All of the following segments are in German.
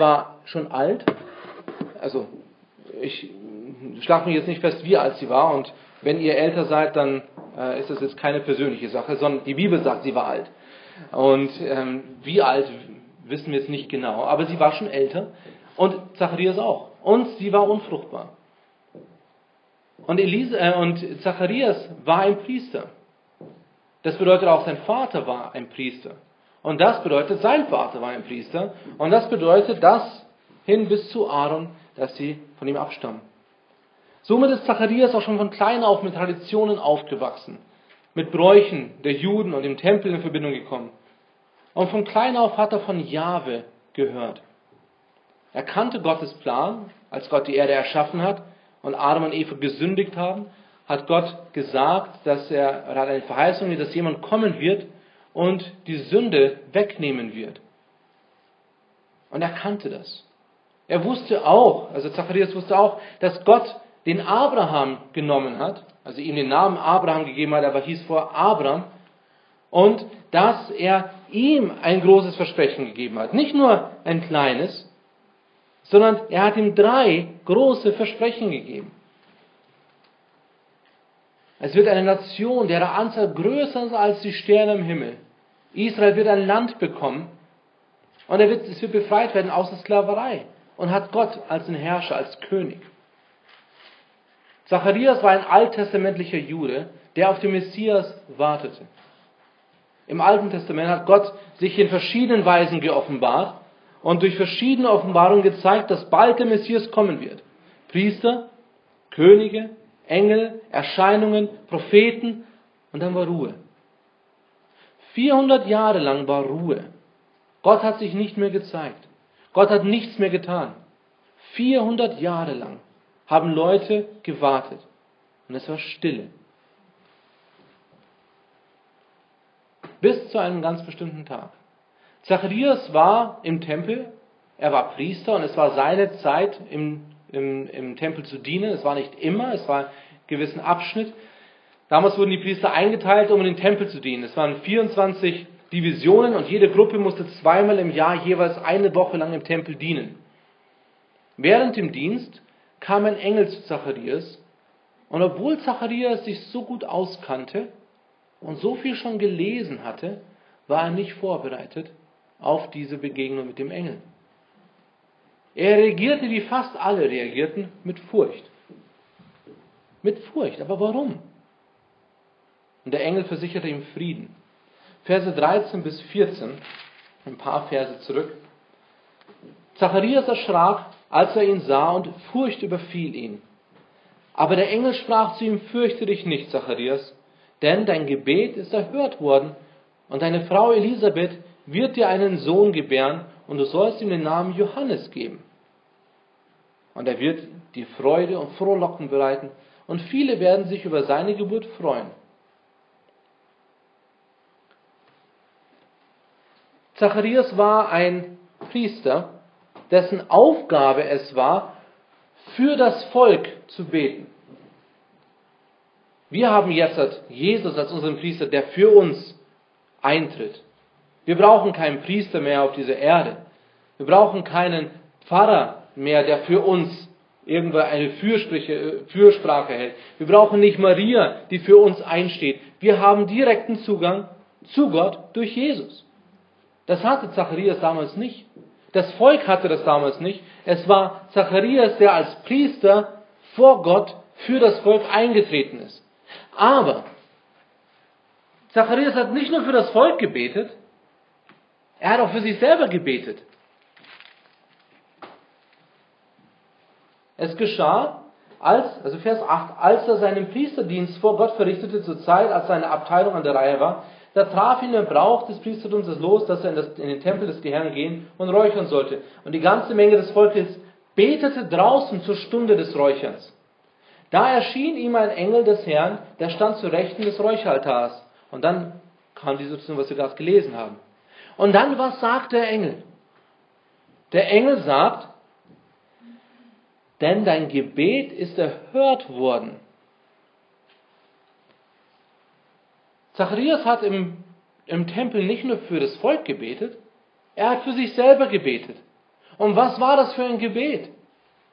war schon alt. Also, ich schlage mich jetzt nicht fest, wie alt sie war. Und wenn ihr älter seid, dann äh, ist das jetzt keine persönliche Sache, sondern die Bibel sagt, sie war alt. Und ähm, wie alt wissen wir jetzt nicht genau. Aber sie war schon älter. Und Zacharias auch. Und sie war unfruchtbar. Und, Elise, äh, und Zacharias war ein Priester. Das bedeutet auch, sein Vater war ein Priester. Und das bedeutet, sein Vater war ein Priester. Und das bedeutet, dass hin bis zu Aaron, dass sie von ihm abstammen. Somit ist Zacharias auch schon von klein auf mit Traditionen aufgewachsen, mit Bräuchen der Juden und dem Tempel in Verbindung gekommen. Und von klein auf hat er von Jahwe gehört. Er kannte Gottes Plan, als Gott die Erde erschaffen hat und Adam und Eva gesündigt haben, hat Gott gesagt, dass er, er hat eine Verheißung, dass jemand kommen wird und die Sünde wegnehmen wird. Und er kannte das. Er wusste auch, also Zacharias wusste auch, dass Gott den Abraham genommen hat, also ihm den Namen Abraham gegeben hat, aber hieß vor Abraham, und dass er ihm ein großes Versprechen gegeben hat. Nicht nur ein kleines, sondern er hat ihm drei große Versprechen gegeben. Es wird eine Nation, deren Anzahl größer ist als die Sterne im Himmel. Israel wird ein Land bekommen und er wird, es wird befreit werden aus der Sklaverei und hat Gott als den Herrscher, als König. Zacharias war ein alttestamentlicher Jude, der auf den Messias wartete. Im Alten Testament hat Gott sich in verschiedenen Weisen geoffenbart und durch verschiedene Offenbarungen gezeigt, dass bald der Messias kommen wird. Priester, Könige, Engel, Erscheinungen, Propheten und dann war Ruhe. 400 Jahre lang war Ruhe. Gott hat sich nicht mehr gezeigt. Gott hat nichts mehr getan. 400 Jahre lang haben Leute gewartet und es war Stille. Bis zu einem ganz bestimmten Tag. Zacharias war im Tempel, er war Priester und es war seine Zeit im, im, im Tempel zu dienen. Es war nicht immer, es war ein gewissen Abschnitt. Damals wurden die Priester eingeteilt, um in den Tempel zu dienen. Es waren 24 Divisionen und jede Gruppe musste zweimal im Jahr jeweils eine Woche lang im Tempel dienen. Während dem Dienst kam ein Engel zu Zacharias und obwohl Zacharias sich so gut auskannte und so viel schon gelesen hatte, war er nicht vorbereitet auf diese Begegnung mit dem Engel. Er reagierte, wie fast alle reagierten, mit Furcht. Mit Furcht. Aber warum? Und der Engel versicherte ihm Frieden. Verse 13 bis 14, ein paar Verse zurück. Zacharias erschrak, als er ihn sah, und Furcht überfiel ihn. Aber der Engel sprach zu ihm, fürchte dich nicht, Zacharias, denn dein Gebet ist erhört worden, und deine Frau Elisabeth wird dir einen Sohn gebären und du sollst ihm den Namen Johannes geben. Und er wird die Freude und Frohlocken bereiten und viele werden sich über seine Geburt freuen. Zacharias war ein Priester, dessen Aufgabe es war, für das Volk zu beten. Wir haben jetzt Jesus als unseren Priester, der für uns eintritt. Wir brauchen keinen Priester mehr auf dieser Erde. Wir brauchen keinen Pfarrer mehr, der für uns irgendwo eine Fürsprache hält. Wir brauchen nicht Maria, die für uns einsteht. Wir haben direkten Zugang zu Gott durch Jesus. Das hatte Zacharias damals nicht. Das Volk hatte das damals nicht. Es war Zacharias, der als Priester vor Gott für das Volk eingetreten ist. Aber Zacharias hat nicht nur für das Volk gebetet, er hat auch für sich selber gebetet. Es geschah, als, also Vers 8, als er seinen Priesterdienst vor Gott verrichtete, zur Zeit, als seine Abteilung an der Reihe war, da traf ihn der Brauch des Priestertums das Los, dass er in, das, in den Tempel des Herrn gehen und räuchern sollte. Und die ganze Menge des Volkes betete draußen zur Stunde des Räucherns. Da erschien ihm ein Engel des Herrn, der stand zu Rechten des Räucheraltars. Und dann kam die Situation, was wir gerade gelesen haben. Und dann, was sagt der Engel? Der Engel sagt, denn dein Gebet ist erhört worden. Zacharias hat im, im Tempel nicht nur für das Volk gebetet, er hat für sich selber gebetet. Und was war das für ein Gebet?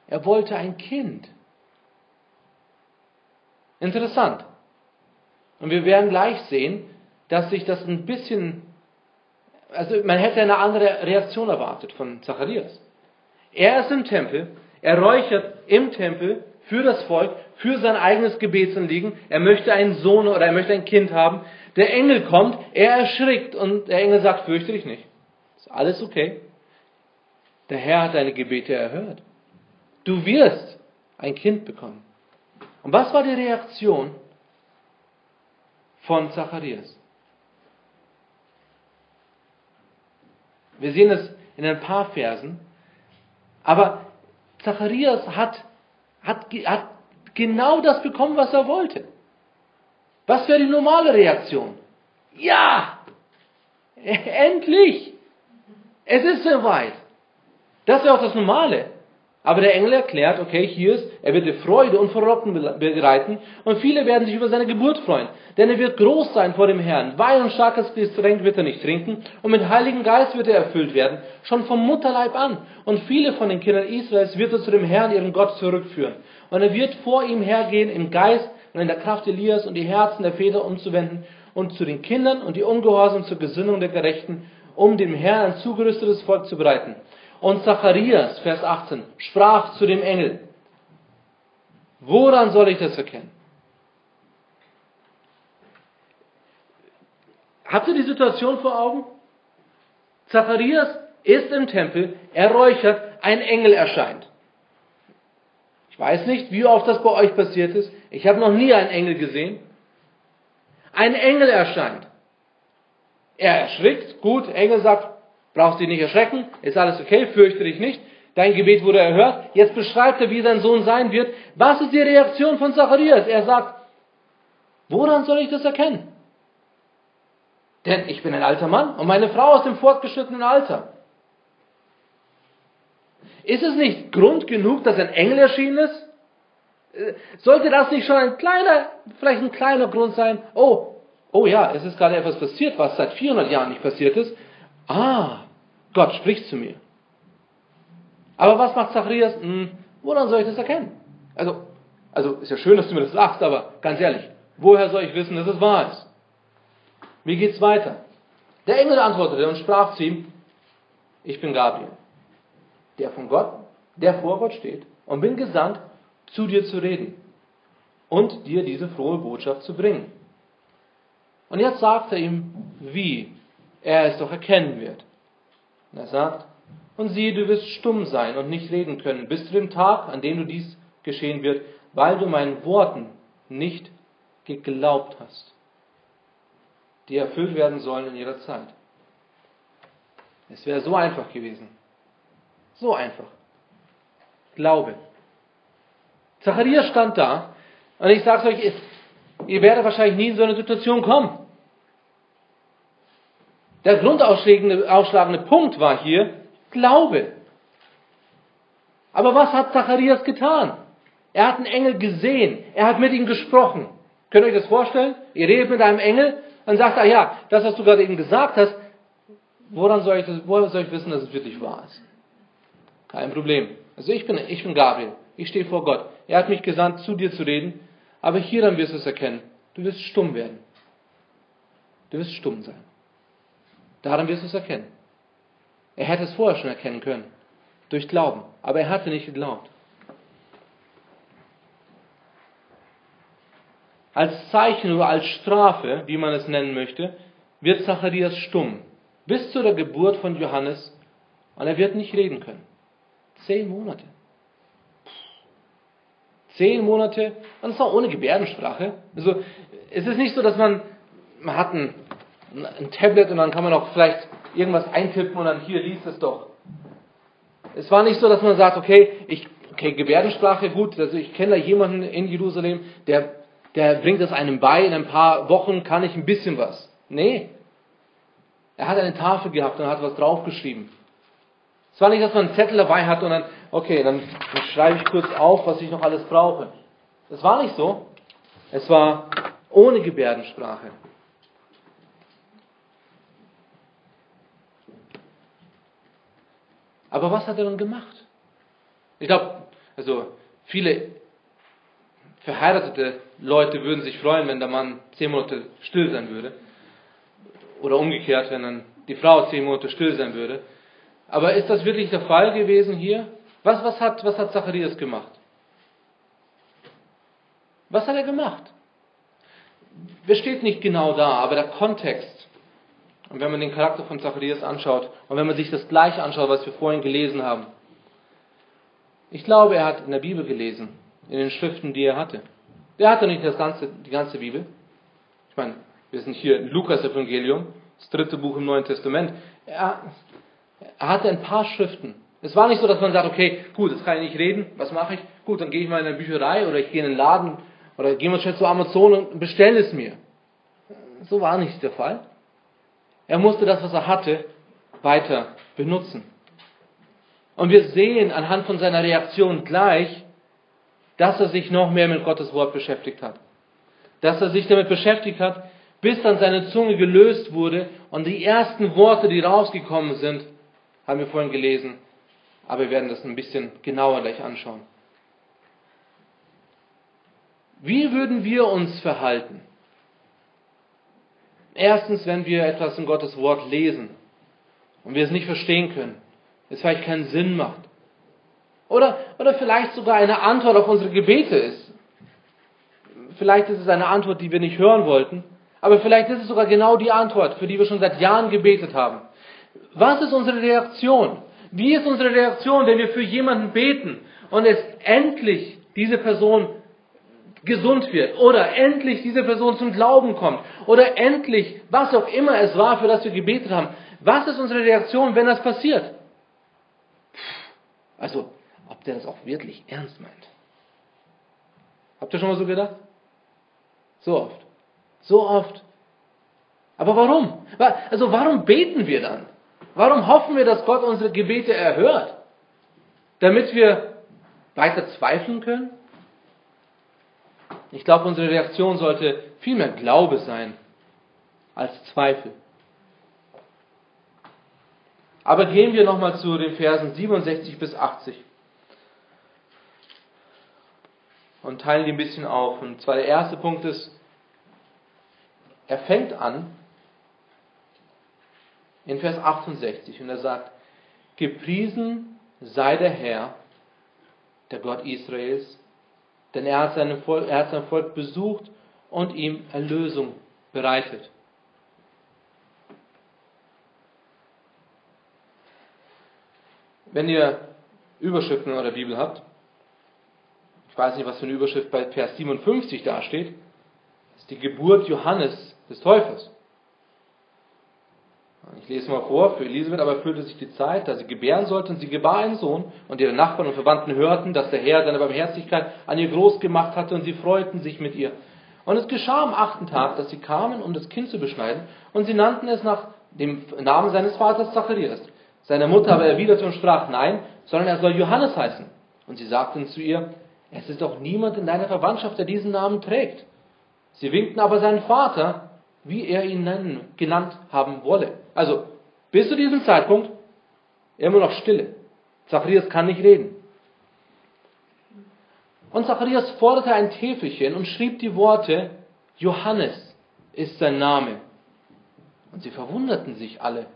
Er wollte ein Kind. Interessant. Und wir werden gleich sehen, dass sich das ein bisschen, also man hätte eine andere Reaktion erwartet von Zacharias. Er ist im Tempel, er räuchert im Tempel für das Volk, für sein eigenes Gebetsanliegen. Er möchte einen Sohn oder er möchte ein Kind haben. Der Engel kommt, er erschrickt und der Engel sagt, fürchte dich nicht. Ist alles okay. Der Herr hat deine Gebete erhört. Du wirst ein Kind bekommen. Und was war die Reaktion von Zacharias? Wir sehen es in ein paar Versen. Aber Zacharias hat, hat, hat genau das bekommen, was er wollte. Was wäre die normale Reaktion? Ja! Endlich! Es ist soweit. Das wäre auch das Normale. Aber der Engel erklärt, okay, hier ist, er wird dir Freude und Verrotten bereiten und viele werden sich über seine Geburt freuen. Denn er wird groß sein vor dem Herrn. Wein und starkes Getränk wird er nicht trinken und mit Heiligen Geist wird er erfüllt werden, schon vom Mutterleib an. Und viele von den Kindern Israels wird er zu dem Herrn, ihrem Gott, zurückführen. Und er wird vor ihm hergehen im Geist und in der Kraft Elias und die Herzen der Väter umzuwenden und zu den Kindern und die Ungehorsam zur Gesinnung der Gerechten, um dem Herrn ein zugerüstetes Volk zu bereiten. Und Zacharias, Vers 18, sprach zu dem Engel, woran soll ich das erkennen? Habt ihr die Situation vor Augen? Zacharias ist im Tempel, er räuchert, ein Engel erscheint. Weiß nicht, wie oft das bei euch passiert ist. Ich habe noch nie einen Engel gesehen. Ein Engel erscheint. Er erschrickt, gut, Engel sagt, Brauchst dich nicht erschrecken, ist alles okay, fürchte dich nicht. Dein Gebet wurde erhört. Jetzt beschreibt er, wie sein Sohn sein wird. Was ist die Reaktion von Zacharias? Er sagt, woran soll ich das erkennen? Denn ich bin ein alter Mann und meine Frau ist im fortgeschrittenen Alter. Ist es nicht Grund genug, dass ein Engel erschienen ist? Äh, sollte das nicht schon ein kleiner, vielleicht ein kleiner Grund sein? Oh, oh ja, es ist gerade etwas passiert, was seit 400 Jahren nicht passiert ist. Ah, Gott spricht zu mir. Aber was macht Zacharias? Hm, woran soll ich das erkennen? Also, also ist ja schön, dass du mir das sagst, aber ganz ehrlich, woher soll ich wissen, dass es wahr ist? Wie geht's weiter? Der Engel antwortete und sprach zu ihm, ich bin Gabriel, der von Gott, der vor Gott steht und bin gesandt, zu dir zu reden und dir diese frohe Botschaft zu bringen. Und jetzt sagt er ihm, wie er es doch erkennen wird. Und er sagt, und siehe, du wirst stumm sein und nicht reden können, bis zu dem Tag, an dem du dies geschehen wird, weil du meinen Worten nicht geglaubt hast, die erfüllt werden sollen in ihrer Zeit. Es wäre so einfach gewesen. So einfach. Glaube. Zacharias stand da und ich sage euch, ihr werdet wahrscheinlich nie in so eine Situation kommen. Der grundausschlagende Punkt war hier Glaube. Aber was hat Zacharias getan? Er hat einen Engel gesehen. Er hat mit ihm gesprochen. Könnt ihr euch das vorstellen? Ihr redet mit einem Engel, dann sagt er, ja, das, was du gerade eben gesagt hast, woran soll ich, das, woran soll ich wissen, dass es wirklich wahr ist? Kein Problem. Also ich bin, ich bin Gabriel. Ich stehe vor Gott. Er hat mich gesandt, zu dir zu reden. Aber hier dann wirst du es erkennen. Du wirst stumm werden. Du wirst stumm sein. Daran wirst du es erkennen. Er hätte es vorher schon erkennen können. Durch Glauben. Aber er hatte nicht geglaubt. Als Zeichen oder als Strafe, wie man es nennen möchte, wird Zacharias stumm. Bis zu der Geburt von Johannes. Und er wird nicht reden können. Zehn Monate. Zehn Monate, und zwar ohne Gebärdensprache. Also, es ist nicht so, dass man, man hat einen ein Tablet und dann kann man auch vielleicht irgendwas eintippen und dann hier liest es doch. Es war nicht so, dass man sagt, okay, ich, okay, Gebärdensprache, gut, also ich kenne da jemanden in Jerusalem, der, der bringt es einem bei, in ein paar Wochen kann ich ein bisschen was. Nee. Er hat eine Tafel gehabt und hat was draufgeschrieben. Es war nicht, dass man einen Zettel dabei hat und dann, okay, dann, schreibe ich kurz auf, was ich noch alles brauche. Das war nicht so. Es war ohne Gebärdensprache. Aber was hat er dann gemacht? Ich glaube, also viele verheiratete Leute würden sich freuen, wenn der Mann zehn Monate still sein würde. Oder umgekehrt, wenn dann die Frau zehn Monate still sein würde. Aber ist das wirklich der Fall gewesen hier? Was, was, hat, was hat Zacharias gemacht? Was hat er gemacht? Es steht nicht genau da, aber der Kontext, und wenn man den Charakter von Zacharias anschaut, und wenn man sich das gleiche anschaut, was wir vorhin gelesen haben, ich glaube, er hat in der Bibel gelesen, in den Schriften, die er hatte. Er hatte nicht das ganze, die ganze Bibel. Ich meine, wir sind hier im Lukas-Evangelium, das dritte Buch im Neuen Testament. Er, er hatte ein paar Schriften. Es war nicht so, dass man sagt, okay, gut, jetzt kann ich nicht reden, was mache ich? Gut, dann gehe ich mal in eine Bücherei oder ich gehe in einen Laden oder gehen wir schnell zu Amazon und bestellen es mir. So war nicht der Fall. Er musste das, was er hatte, weiter benutzen. Und wir sehen anhand von seiner Reaktion gleich, dass er sich noch mehr mit Gottes Wort beschäftigt hat. Dass er sich damit beschäftigt hat, bis dann seine Zunge gelöst wurde und die ersten Worte, die rausgekommen sind, haben wir vorhin gelesen. Aber wir werden das ein bisschen genauer gleich anschauen. Wie würden wir uns verhalten? Erstens, wenn wir etwas in Gottes Wort lesen und wir es nicht verstehen können, es vielleicht keinen Sinn macht. Oder, oder vielleicht sogar eine Antwort auf unsere Gebete ist. Vielleicht ist es eine Antwort, die wir nicht hören wollten, aber vielleicht ist es sogar genau die Antwort, für die wir schon seit Jahren gebetet haben. Was ist unsere Reaktion? Wie ist unsere Reaktion, wenn wir für jemanden beten und es endlich diese Person gesund wird oder endlich diese Person zum Glauben kommt oder endlich, was auch immer es war, für das wir gebetet haben. Was ist unsere Reaktion, wenn das passiert? Also, ob der das auch wirklich ernst meint. Habt ihr schon mal so gedacht? So oft. So oft. Aber warum? Also warum beten wir dann? Warum hoffen wir, dass Gott unsere Gebete erhört? Damit wir weiter zweifeln können? Ich glaube, unsere Reaktion sollte vielmehr Glaube sein als Zweifel. Aber gehen wir nochmal zu den Versen 67 bis 80 und teilen die ein bisschen auf. Und zwar der erste Punkt ist, er fängt an in Vers 68 und er sagt, gepriesen sei der Herr, der Gott Israels, denn er hat, Volk, er hat sein Volk besucht und ihm Erlösung bereitet. Wenn ihr Überschriften in eurer Bibel habt, ich weiß nicht, was für eine Überschrift bei Vers 57 dasteht, ist die Geburt Johannes des Täufers. Ich lese mal vor, für Elisabeth aber erfüllte sich die Zeit, da sie gebären sollte, und sie gebar einen Sohn, und ihre Nachbarn und Verwandten hörten, dass der Herr seine Barmherzigkeit an ihr groß gemacht hatte, und sie freuten sich mit ihr. Und es geschah am achten Tag, dass sie kamen, um das Kind zu beschneiden, und sie nannten es nach dem Namen seines Vaters Zacharias. Seine Mutter aber erwiderte und sprach, nein, sondern er soll Johannes heißen. Und sie sagten zu ihr, es ist doch niemand in deiner Verwandtschaft, der diesen Namen trägt. Sie winkten aber seinen Vater, wie er ihn nennen, genannt haben wolle. Also, bis zu diesem Zeitpunkt immer noch Stille. Zacharias kann nicht reden. Und Zacharias forderte ein Täfelchen und schrieb die Worte, Johannes ist sein Name. Und sie verwunderten sich alle.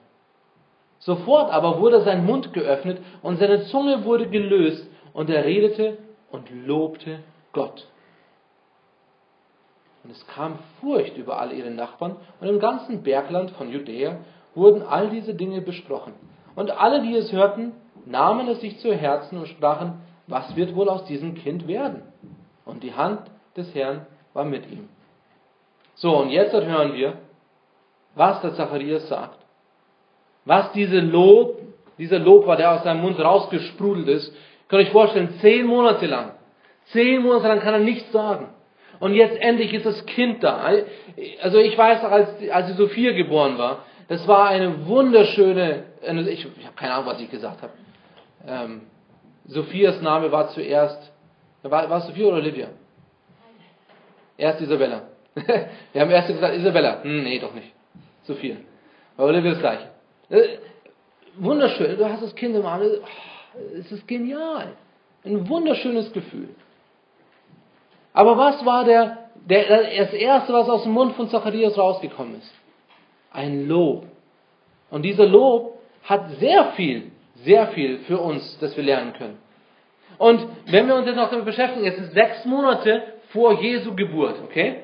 Sofort aber wurde sein Mund geöffnet und seine Zunge wurde gelöst und er redete und lobte Gott. Und es kam Furcht über all ihre Nachbarn und im ganzen Bergland von Judäa wurden all diese Dinge besprochen. Und alle, die es hörten, nahmen es sich zu Herzen und sprachen, was wird wohl aus diesem Kind werden? Und die Hand des Herrn war mit ihm. So, und jetzt hören wir, was der Zacharias sagt. Was diese Lob, dieser Lob war, der aus seinem Mund rausgesprudelt ist. Könnt ihr euch vorstellen, zehn Monate lang. Zehn Monate lang kann er nichts sagen. Und jetzt endlich ist das Kind da. Also ich weiß noch, als, als die Sophia geboren war, das war eine wunderschöne, ich, ich habe keine Ahnung, was ich gesagt habe. Ähm, Sophias Name war zuerst, war, war es Sophia oder Olivia? Erst Isabella. Wir haben erst gesagt Isabella. Hm, nee, doch nicht. Sophia. Bei Olivia das gleiche. Äh, wunderschön. Du hast das Kind im Arm. Oh, es ist genial. Ein wunderschönes Gefühl. Aber was war der, der, das Erste, was aus dem Mund von Zacharias rausgekommen ist? Ein Lob. Und dieser Lob hat sehr viel, sehr viel für uns, das wir lernen können. Und wenn wir uns jetzt noch damit beschäftigen, es sind sechs Monate vor Jesu Geburt, okay?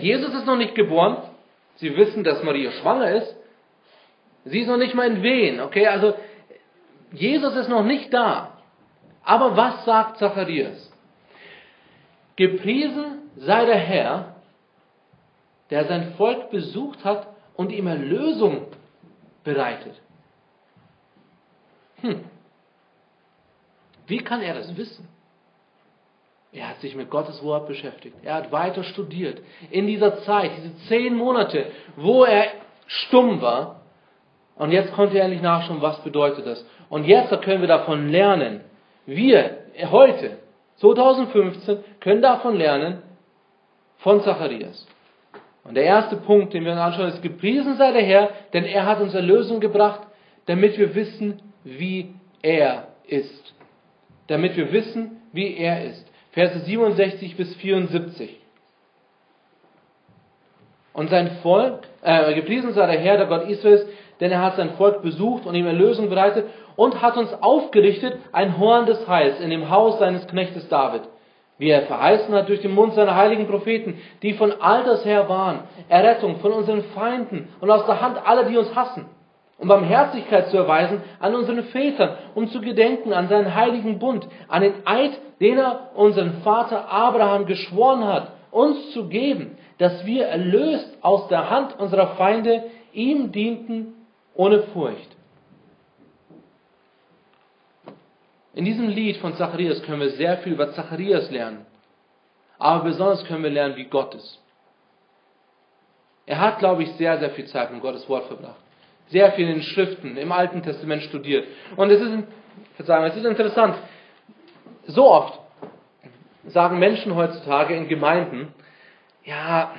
Jesus ist noch nicht geboren. Sie wissen, dass Maria schwanger ist. Sie ist noch nicht mal in Wehen, okay? Also, Jesus ist noch nicht da. Aber was sagt Zacharias? Gepriesen sei der Herr, der sein Volk besucht hat und ihm Erlösung bereitet. Hm. Wie kann er das wissen? Er hat sich mit Gottes Wort beschäftigt. Er hat weiter studiert. In dieser Zeit, diese zehn Monate, wo er stumm war. Und jetzt konnte er endlich nachschauen, was bedeutet das. Und jetzt können wir davon lernen. Wir heute, 2015, können davon lernen von Zacharias. Und der erste Punkt, den wir uns anschauen, ist, gepriesen sei der Herr, denn er hat uns Erlösung gebracht, damit wir wissen, wie er ist. Damit wir wissen, wie er ist. Verse 67 bis 74. Und sein Volk, äh, gepriesen sei der Herr, der Gott Israels, denn er hat sein Volk besucht und ihm Erlösung bereitet und hat uns aufgerichtet ein Horn des Heils in dem Haus seines Knechtes David, wie er verheißen hat durch den Mund seiner heiligen Propheten, die von alters her waren, Errettung von unseren Feinden und aus der Hand aller, die uns hassen um Barmherzigkeit zu erweisen an unseren Vätern, um zu gedenken an seinen heiligen Bund, an den Eid, den er unseren Vater Abraham geschworen hat, uns zu geben, dass wir erlöst aus der Hand unserer Feinde ihm dienten ohne Furcht. In diesem Lied von Zacharias können wir sehr viel über Zacharias lernen. Aber besonders können wir lernen, wie Gott ist. Er hat, glaube ich, sehr, sehr viel Zeit mit Gottes Wort verbracht sehr viel in den Schriften im Alten Testament studiert. Und es ist, Verzeihung, es ist interessant. So oft sagen Menschen heutzutage in Gemeinden, ja,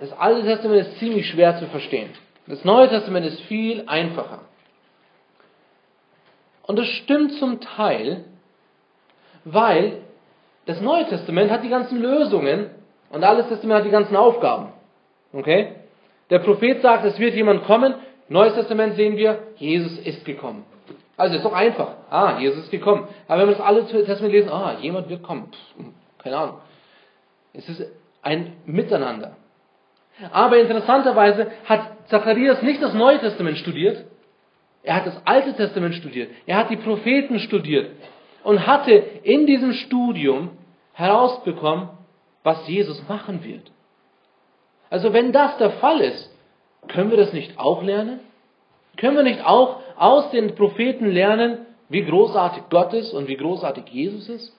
das Alte Testament ist ziemlich schwer zu verstehen. Das Neue Testament ist viel einfacher. Und das stimmt zum Teil, weil das Neue Testament hat die ganzen Lösungen und Alte Testament hat die ganzen Aufgaben. Okay? Der Prophet sagt, es wird jemand kommen, Neues Testament sehen wir, Jesus ist gekommen. Also ist doch einfach. Ah, Jesus ist gekommen. Aber wenn wir das alle Testament lesen, ah, jemand wird kommen. Pff, keine Ahnung. Es ist ein Miteinander. Aber interessanterweise hat Zacharias nicht das Neue Testament studiert. Er hat das Alte Testament studiert. Er hat die Propheten studiert. Und hatte in diesem Studium herausbekommen, was Jesus machen wird. Also wenn das der Fall ist, können wir das nicht auch lernen? Können wir nicht auch aus den Propheten lernen, wie großartig Gott ist und wie großartig Jesus ist?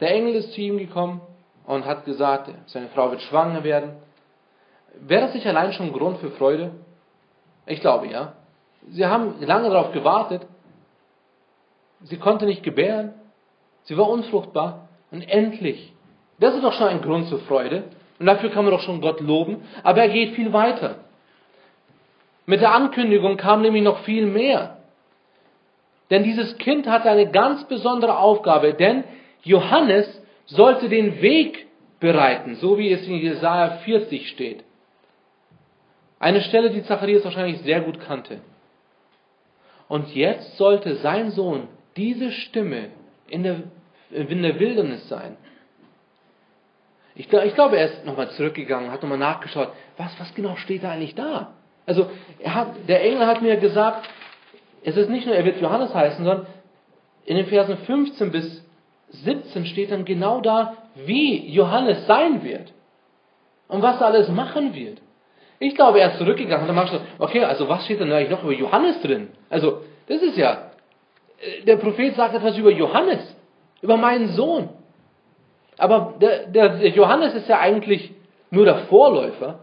Der Engel ist zu ihm gekommen und hat gesagt, seine Frau wird schwanger werden. Wäre das nicht allein schon ein Grund für Freude? Ich glaube ja. Sie haben lange darauf gewartet. Sie konnte nicht gebären. Sie war unfruchtbar. Und endlich, das ist doch schon ein Grund zur Freude. Und dafür kann man doch schon Gott loben. Aber er geht viel weiter. Mit der Ankündigung kam nämlich noch viel mehr. Denn dieses Kind hatte eine ganz besondere Aufgabe, denn Johannes sollte den Weg bereiten, so wie es in Jesaja 40 steht. Eine Stelle, die Zacharias wahrscheinlich sehr gut kannte. Und jetzt sollte sein Sohn diese Stimme in der in der Wildnis sein. Ich, ich glaube, er ist nochmal zurückgegangen, hat nochmal nachgeschaut, was, was genau steht da eigentlich da? Also, hat, der Engel hat mir gesagt, es ist nicht nur, er wird Johannes heißen, sondern in den Versen 15 bis 17 steht dann genau da, wie Johannes sein wird. Und was er alles machen wird. Ich glaube, er ist zurückgegangen und dann er, okay, also was steht denn eigentlich noch über Johannes drin? Also, das ist ja, äh, der Prophet sagt etwas über Johannes über meinen Sohn. Aber der, der, Johannes ist ja eigentlich nur der Vorläufer.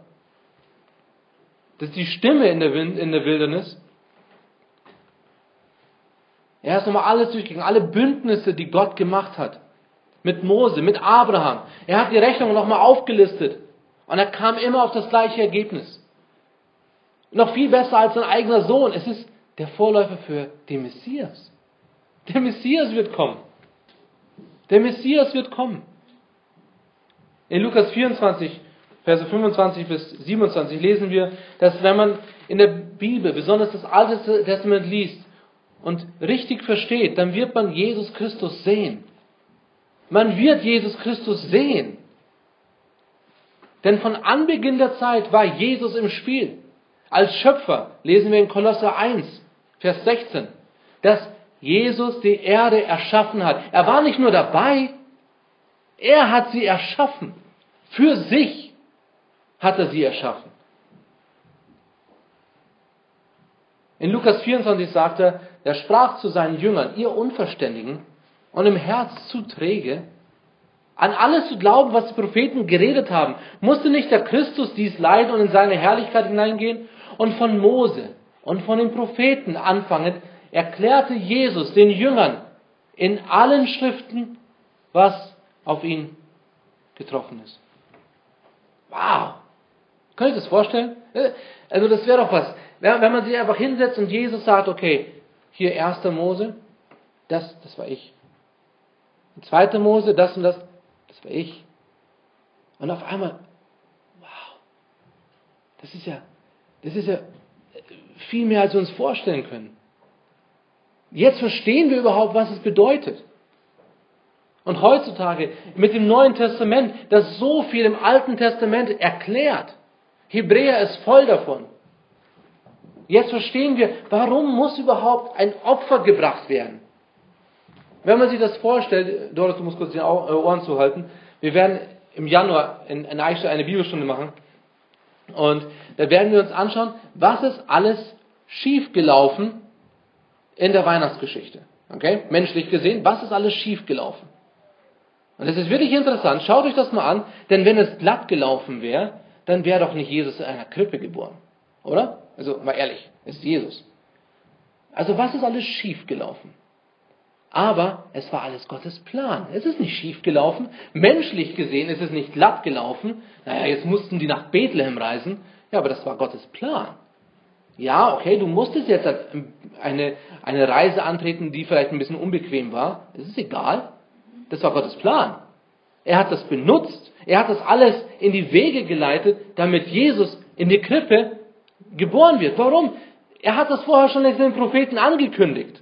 Das ist die Stimme in der, in der Wildernis. Er ist nochmal alles durchgegangen, alle Bündnisse, die Gott gemacht hat. Mit Mose, mit Abraham. Er hat die Rechnung nochmal aufgelistet. Und er kam immer auf das gleiche Ergebnis. Noch viel besser als sein eigener Sohn. Es ist der Vorläufer für den Messias. Der Messias wird kommen. Der Messias wird kommen. In Lukas 24, Verse 25 bis 27 lesen wir, dass wenn man in der Bibel, besonders das Alte Testament liest und richtig versteht, dann wird man Jesus Christus sehen. Man wird Jesus Christus sehen. Denn von Anbeginn der Zeit war Jesus im Spiel. Als Schöpfer lesen wir in Kolosser 1, Vers 16, dass Jesus die Erde erschaffen hat. Er war nicht nur dabei, er hat sie erschaffen. Für sich hat er sie erschaffen. In Lukas 24 sagt er, er sprach zu seinen Jüngern, ihr Unverständigen und im Herz zu träge, an alles zu glauben, was die Propheten geredet haben. Musste nicht der Christus dies leiden und in seine Herrlichkeit hineingehen? Und von Mose und von den Propheten anfangend erklärte Jesus den Jüngern in allen Schriften, was auf ihn getroffen ist. Wow! Könnt ihr das vorstellen? Äh, also das wäre doch was. Wenn man sich einfach hinsetzt und Jesus sagt, okay, hier 1. Mose, das, das war ich. 2. Mose, das und das, das war ich. Und auf einmal, wow, das ist ja, das ist ja viel mehr, als wir uns vorstellen können. Jetzt verstehen wir überhaupt, was es bedeutet. Und heutzutage mit dem Neuen Testament, das so viel im Alten Testament erklärt. Hebräer ist voll davon. Jetzt verstehen wir, warum muss überhaupt ein Opfer gebracht werden? Wenn man sich das vorstellt, Doris, du musst kurz die Ohren zuhalten. Wir werden im Januar in, in Eichstätt eine Bibelstunde machen. Und da werden wir uns anschauen, was ist alles schiefgelaufen in der Weihnachtsgeschichte. Okay? Menschlich gesehen, was ist alles schiefgelaufen? Und das ist wirklich interessant. Schaut euch das mal an, denn wenn es glatt gelaufen wäre, dann wäre doch nicht Jesus in einer Krippe geboren. Oder? Also mal ehrlich, ist Jesus. Also was ist alles schiefgelaufen? Aber es war alles Gottes Plan. Es ist nicht schief gelaufen. Menschlich gesehen ist es nicht glatt gelaufen. Naja, jetzt mussten die nach Bethlehem reisen. Ja, aber das war Gottes Plan. Ja, okay, du musstest jetzt eine, eine Reise antreten, die vielleicht ein bisschen unbequem war. Es ist egal. Das war Gottes Plan. Er hat das benutzt. Er hat das alles in die Wege geleitet, damit Jesus in die Krippe geboren wird. Warum? Er hat das vorher schon den Propheten angekündigt.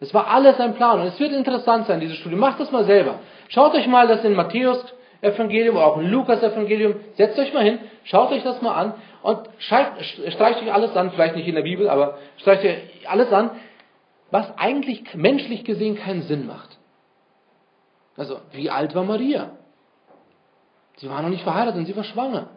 Es war alles ein Plan. Und es wird interessant sein, diese Studie. Macht das mal selber. Schaut euch mal das in Matthäus Evangelium oder auch in Lukas Evangelium. Setzt euch mal hin, schaut euch das mal an und streicht euch alles an, vielleicht nicht in der Bibel, aber streicht euch alles an, was eigentlich menschlich gesehen keinen Sinn macht. Also, wie alt war Maria? Sie war noch nicht verheiratet und sie war schwanger.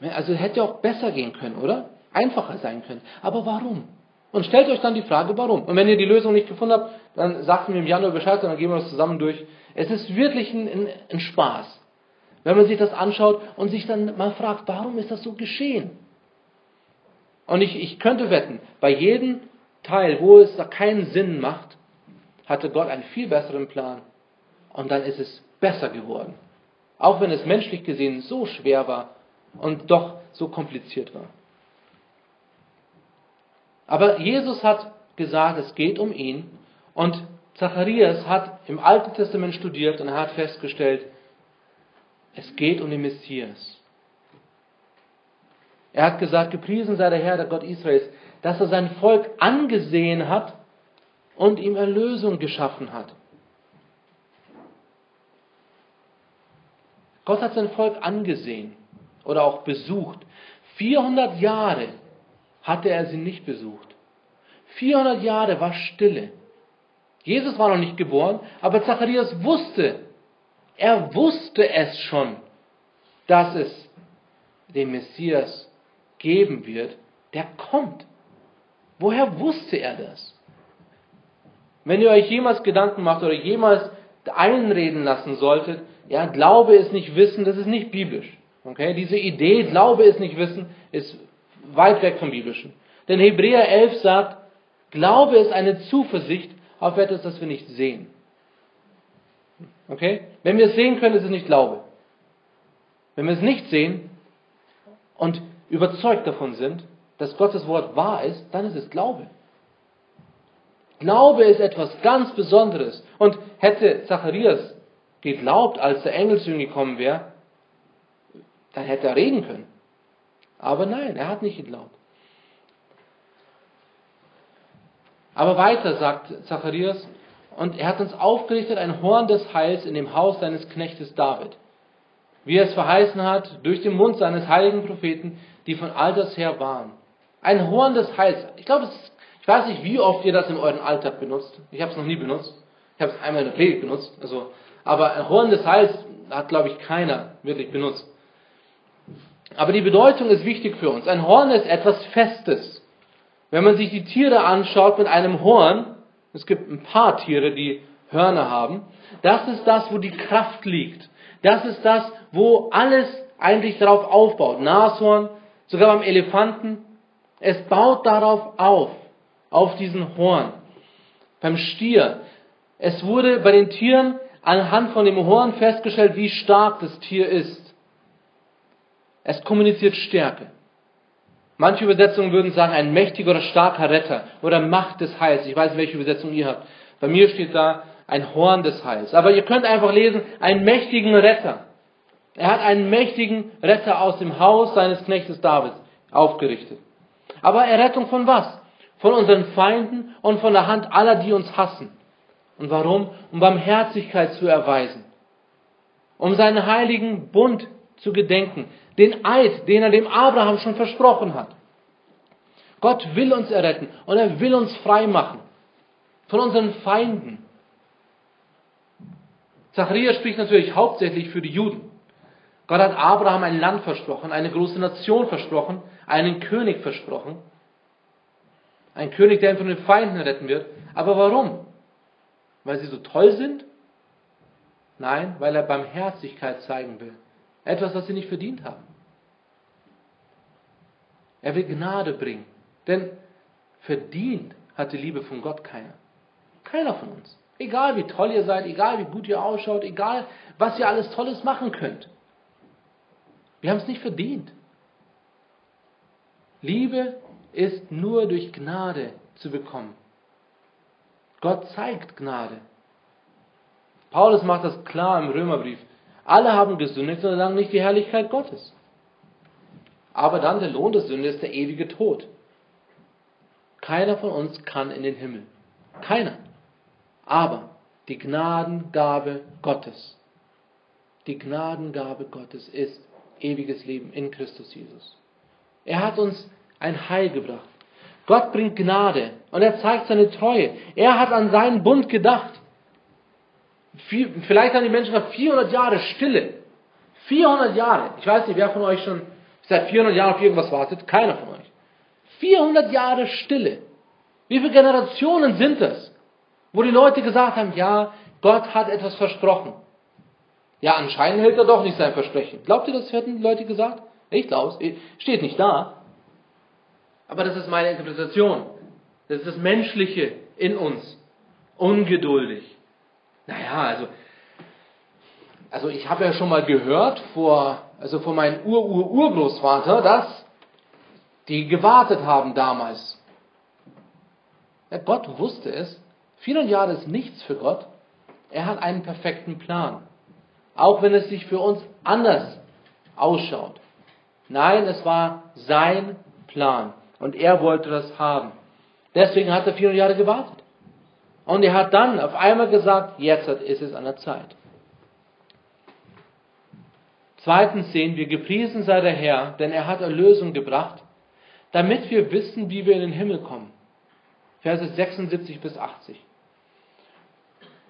Also hätte auch besser gehen können, oder? Einfacher sein können. Aber warum? Und stellt euch dann die Frage, warum. Und wenn ihr die Lösung nicht gefunden habt, dann sagt mir im Januar Bescheid und dann gehen wir das zusammen durch. Es ist wirklich ein, ein, ein Spaß, wenn man sich das anschaut und sich dann mal fragt, warum ist das so geschehen? Und ich, ich könnte wetten, bei jedem Teil, wo es da keinen Sinn macht, hatte Gott einen viel besseren Plan. Und dann ist es besser geworden. Auch wenn es menschlich gesehen so schwer war und doch so kompliziert war. Aber Jesus hat gesagt, es geht um ihn. Und Zacharias hat im Alten Testament studiert und er hat festgestellt, es geht um den Messias. Er hat gesagt, gepriesen sei der Herr, der Gott Israels, dass er sein Volk angesehen hat und ihm Erlösung geschaffen hat. Gott hat sein Volk angesehen oder auch besucht. 400 Jahre hatte er sie nicht besucht. 400 Jahre war Stille. Jesus war noch nicht geboren, aber Zacharias wusste, er wusste es schon, dass es den Messias geben wird, der kommt. Woher wusste er das? Wenn ihr euch jemals Gedanken macht oder jemals einreden lassen solltet, ja, Glaube ist nicht Wissen, das ist nicht biblisch. Okay? Diese Idee, Glaube ist nicht Wissen, ist weit weg vom Biblischen. Denn Hebräer 11 sagt, Glaube ist eine Zuversicht auf etwas, das wir nicht sehen. Okay? Wenn wir es sehen können, ist es nicht Glaube. Wenn wir es nicht sehen und überzeugt davon sind, dass Gottes Wort wahr ist, dann ist es Glaube. Glaube ist etwas ganz Besonderes. Und hätte Zacharias geglaubt, als der Engel zu ihm gekommen wäre, dann hätte er reden können. Aber nein, er hat nicht geglaubt. Aber weiter sagt Zacharias, und er hat uns aufgerichtet ein Horn des Heils in dem Haus seines Knechtes David, wie er es verheißen hat durch den Mund seines heiligen Propheten, die von alters her waren. Ein Horn des Heils. Ich glaube, ich weiß nicht, wie oft ihr das in euren Alltag benutzt. Ich habe es noch nie benutzt. Ich habe es einmal in der Predigt benutzt. Also, aber ein Horn des Heils hat, glaube ich, keiner wirklich benutzt. Aber die Bedeutung ist wichtig für uns. Ein Horn ist etwas Festes. Wenn man sich die Tiere anschaut mit einem Horn, es gibt ein paar Tiere, die Hörner haben, das ist das, wo die Kraft liegt. Das ist das, wo alles eigentlich darauf aufbaut. Nashorn, sogar beim Elefanten, es baut darauf auf, auf diesen Horn. Beim Stier, es wurde bei den Tieren anhand von dem Horn festgestellt, wie stark das Tier ist. Es kommuniziert Stärke. Manche Übersetzungen würden sagen, ein mächtiger oder starker Retter oder Macht des Heils. Ich weiß nicht, welche Übersetzung ihr habt. Bei mir steht da ein Horn des Heils. Aber ihr könnt einfach lesen, einen mächtigen Retter. Er hat einen mächtigen Retter aus dem Haus seines Knechtes Davids aufgerichtet. Aber Errettung von was? Von unseren Feinden und von der Hand aller, die uns hassen. Und warum? Um Barmherzigkeit zu erweisen. Um seinen heiligen Bund zu gedenken, den Eid, den er dem Abraham schon versprochen hat. Gott will uns erretten und er will uns frei machen von unseren Feinden. Zacharias spricht natürlich hauptsächlich für die Juden. Gott hat Abraham ein Land versprochen, eine große Nation versprochen, einen König versprochen. Ein König, der ihn von den Feinden retten wird. Aber warum? Weil sie so toll sind? Nein, weil er Barmherzigkeit zeigen will. Etwas, was sie nicht verdient haben. Er will Gnade bringen. Denn verdient hat die Liebe von Gott keiner. Keiner von uns. Egal wie toll ihr seid, egal wie gut ihr ausschaut, egal was ihr alles Tolles machen könnt. Wir haben es nicht verdient. Liebe ist nur durch Gnade zu bekommen. Gott zeigt Gnade. Paulus macht das klar im Römerbrief. Alle haben gesündigt und erlangen nicht die Herrlichkeit Gottes. Aber dann der Lohn der Sünde ist der ewige Tod. Keiner von uns kann in den Himmel. Keiner. Aber die Gnadengabe Gottes, die Gnadengabe Gottes ist ewiges Leben in Christus Jesus. Er hat uns ein Heil gebracht. Gott bringt Gnade und er zeigt seine Treue. Er hat an seinen Bund gedacht. Vielleicht haben die Menschen nach 400 Jahre Stille. 400 Jahre. Ich weiß nicht, wer von euch schon seit 400 Jahren auf irgendwas wartet. Keiner von euch. 400 Jahre Stille. Wie viele Generationen sind das? Wo die Leute gesagt haben, ja, Gott hat etwas versprochen. Ja, anscheinend hält er doch nicht sein Versprechen. Glaubt ihr, das hätten die Leute gesagt? Ich glaube es. Steht nicht da. Aber das ist meine Interpretation. Das ist das Menschliche in uns. Ungeduldig. Naja, also, also ich habe ja schon mal gehört vor, also von meinem Ur-Ur-Urgroßvater, dass die gewartet haben damals. Ja, Gott wusste es. 400 Jahre ist nichts für Gott. Er hat einen perfekten Plan. Auch wenn es sich für uns anders ausschaut. Nein, es war sein Plan. Und er wollte das haben. Deswegen hat er 400 Jahre gewartet. Und er hat dann auf einmal gesagt, jetzt ist es an der Zeit. Zweitens sehen wir, gepriesen sei der Herr, denn er hat Erlösung gebracht, damit wir wissen, wie wir in den Himmel kommen. Verse 76 bis 80.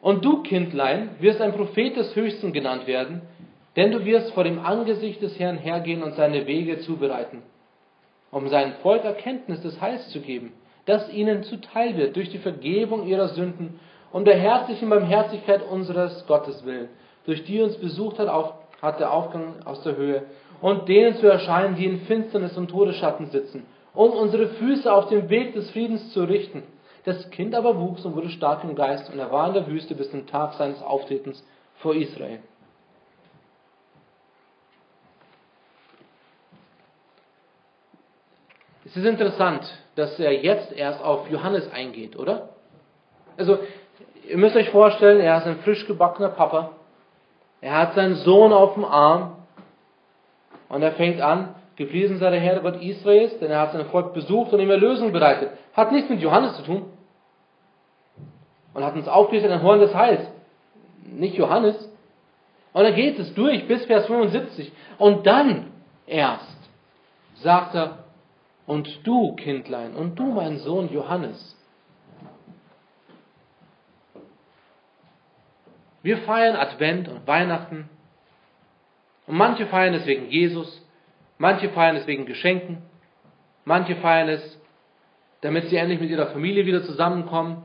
Und du, Kindlein, wirst ein Prophet des Höchsten genannt werden, denn du wirst vor dem Angesicht des Herrn hergehen und seine Wege zubereiten, um seinem Volk Erkenntnis des Heils zu geben das ihnen zuteil wird durch die Vergebung ihrer Sünden und der herzlichen Barmherzigkeit unseres Gottes willen, durch die uns besucht hat, auf, hat der Aufgang aus der Höhe, und denen zu erscheinen, die in Finsternis und Todesschatten sitzen, um unsere Füße auf dem Weg des Friedens zu richten. Das Kind aber wuchs und wurde stark im Geist, und er war in der Wüste bis zum Tag seines Auftretens vor Israel. Es ist interessant, dass er jetzt erst auf Johannes eingeht, oder? Also, ihr müsst euch vorstellen, er ist ein frisch gebackener Papa. Er hat seinen Sohn auf dem Arm und er fängt an, gepriesen sei der Herr Gott Israels, denn er hat sein Volk besucht und ihm Erlösung bereitet. Hat nichts mit Johannes zu tun. Und hat uns aufgerichtet ein Horn des Heils. Nicht Johannes. Und dann geht es durch bis Vers 75. Und dann erst sagt er, und du, Kindlein, und du, mein Sohn Johannes. Wir feiern Advent und Weihnachten. Und manche feiern es wegen Jesus, manche feiern es wegen Geschenken, manche feiern es, damit sie endlich mit ihrer Familie wieder zusammenkommen.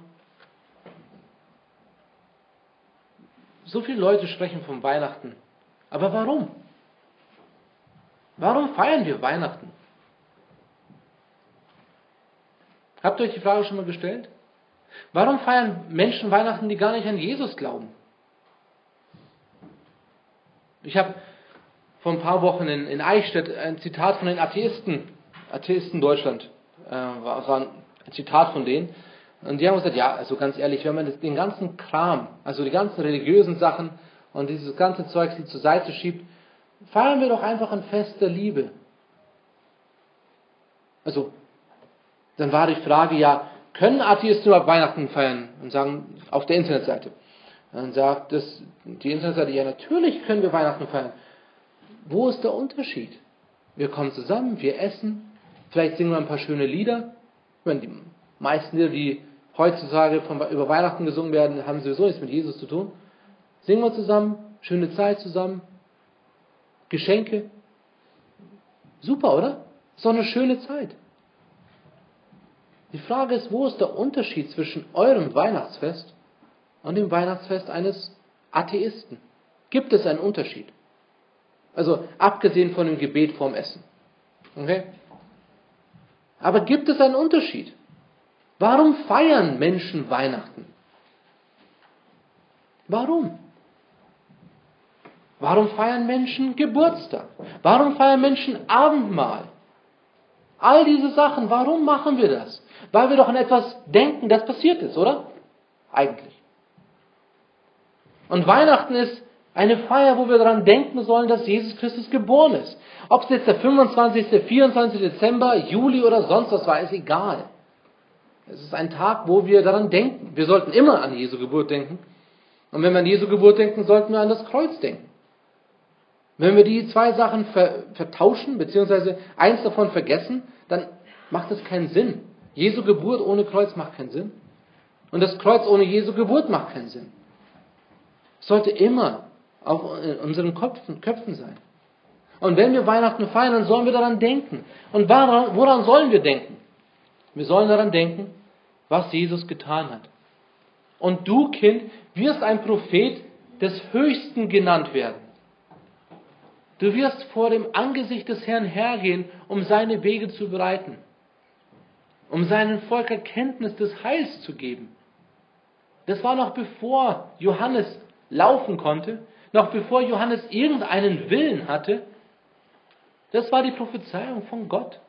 So viele Leute sprechen vom Weihnachten. Aber warum? Warum feiern wir Weihnachten? Habt ihr euch die Frage schon mal gestellt? Warum feiern Menschen Weihnachten, die gar nicht an Jesus glauben? Ich habe vor ein paar Wochen in, in Eichstätt ein Zitat von den Atheisten, Atheisten Deutschland, äh, war, war ein Zitat von denen. Und die haben gesagt, ja, also ganz ehrlich, wenn man den ganzen Kram, also die ganzen religiösen Sachen und dieses ganze Zeug zur Seite schiebt, feiern wir doch einfach ein Fest der Liebe. Also dann war die Frage, ja, können Atheisten überhaupt Weihnachten feiern? Und sagen, auf der Internetseite. Dann sagt das, die Internetseite, ja, natürlich können wir Weihnachten feiern. Wo ist der Unterschied? Wir kommen zusammen, wir essen, vielleicht singen wir ein paar schöne Lieder. Wenn die meisten Lieder, die heutzutage von, über Weihnachten gesungen werden, haben sowieso nichts mit Jesus zu tun. Singen wir zusammen, schöne Zeit zusammen, Geschenke. Super, oder? So eine schöne Zeit. Die Frage ist, wo ist der Unterschied zwischen eurem Weihnachtsfest und dem Weihnachtsfest eines Atheisten? Gibt es einen Unterschied? Also abgesehen von dem Gebet vorm Essen. Okay? Aber gibt es einen Unterschied? Warum feiern Menschen Weihnachten? Warum? Warum feiern Menschen Geburtstag? Warum feiern Menschen Abendmahl? All diese Sachen, warum machen wir das? Weil wir doch an etwas denken, das passiert ist, oder? Eigentlich. Und Weihnachten ist eine Feier, wo wir daran denken sollen, dass Jesus Christus geboren ist. Ob es jetzt der 25., 24. Dezember, Juli oder sonst was war, ist egal. Es ist ein Tag, wo wir daran denken. Wir sollten immer an Jesu Geburt denken. Und wenn wir an Jesu Geburt denken, sollten wir an das Kreuz denken. Wenn wir die zwei Sachen vertauschen, beziehungsweise eins davon vergessen, dann macht es keinen Sinn. Jesu Geburt ohne Kreuz macht keinen Sinn. Und das Kreuz ohne Jesu Geburt macht keinen Sinn. Es sollte immer auf unseren Köpfen, Köpfen sein. Und wenn wir Weihnachten feiern, dann sollen wir daran denken. Und woran, woran sollen wir denken? Wir sollen daran denken, was Jesus getan hat. Und du, Kind, wirst ein Prophet des Höchsten genannt werden. Du wirst vor dem Angesicht des Herrn hergehen, um seine Wege zu bereiten um seinem Volk Erkenntnis des Heils zu geben. Das war noch bevor Johannes laufen konnte, noch bevor Johannes irgendeinen Willen hatte. Das war die Prophezeiung von Gott.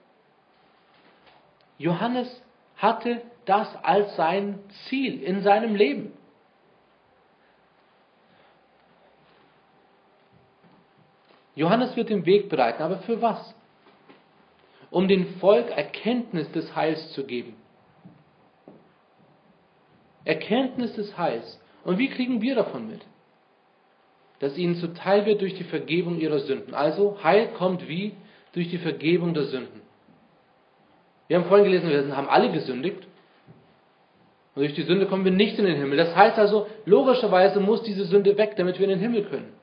Johannes hatte das als sein Ziel in seinem Leben. Johannes wird den Weg bereiten, aber für was? Um dem Volk Erkenntnis des Heils zu geben. Erkenntnis des Heils. Und wie kriegen wir davon mit? Dass ihnen zuteil wird durch die Vergebung ihrer Sünden. Also Heil kommt wie? Durch die Vergebung der Sünden. Wir haben vorhin gelesen, wir haben alle gesündigt. Und durch die Sünde kommen wir nicht in den Himmel. Das heißt also, logischerweise muss diese Sünde weg, damit wir in den Himmel können.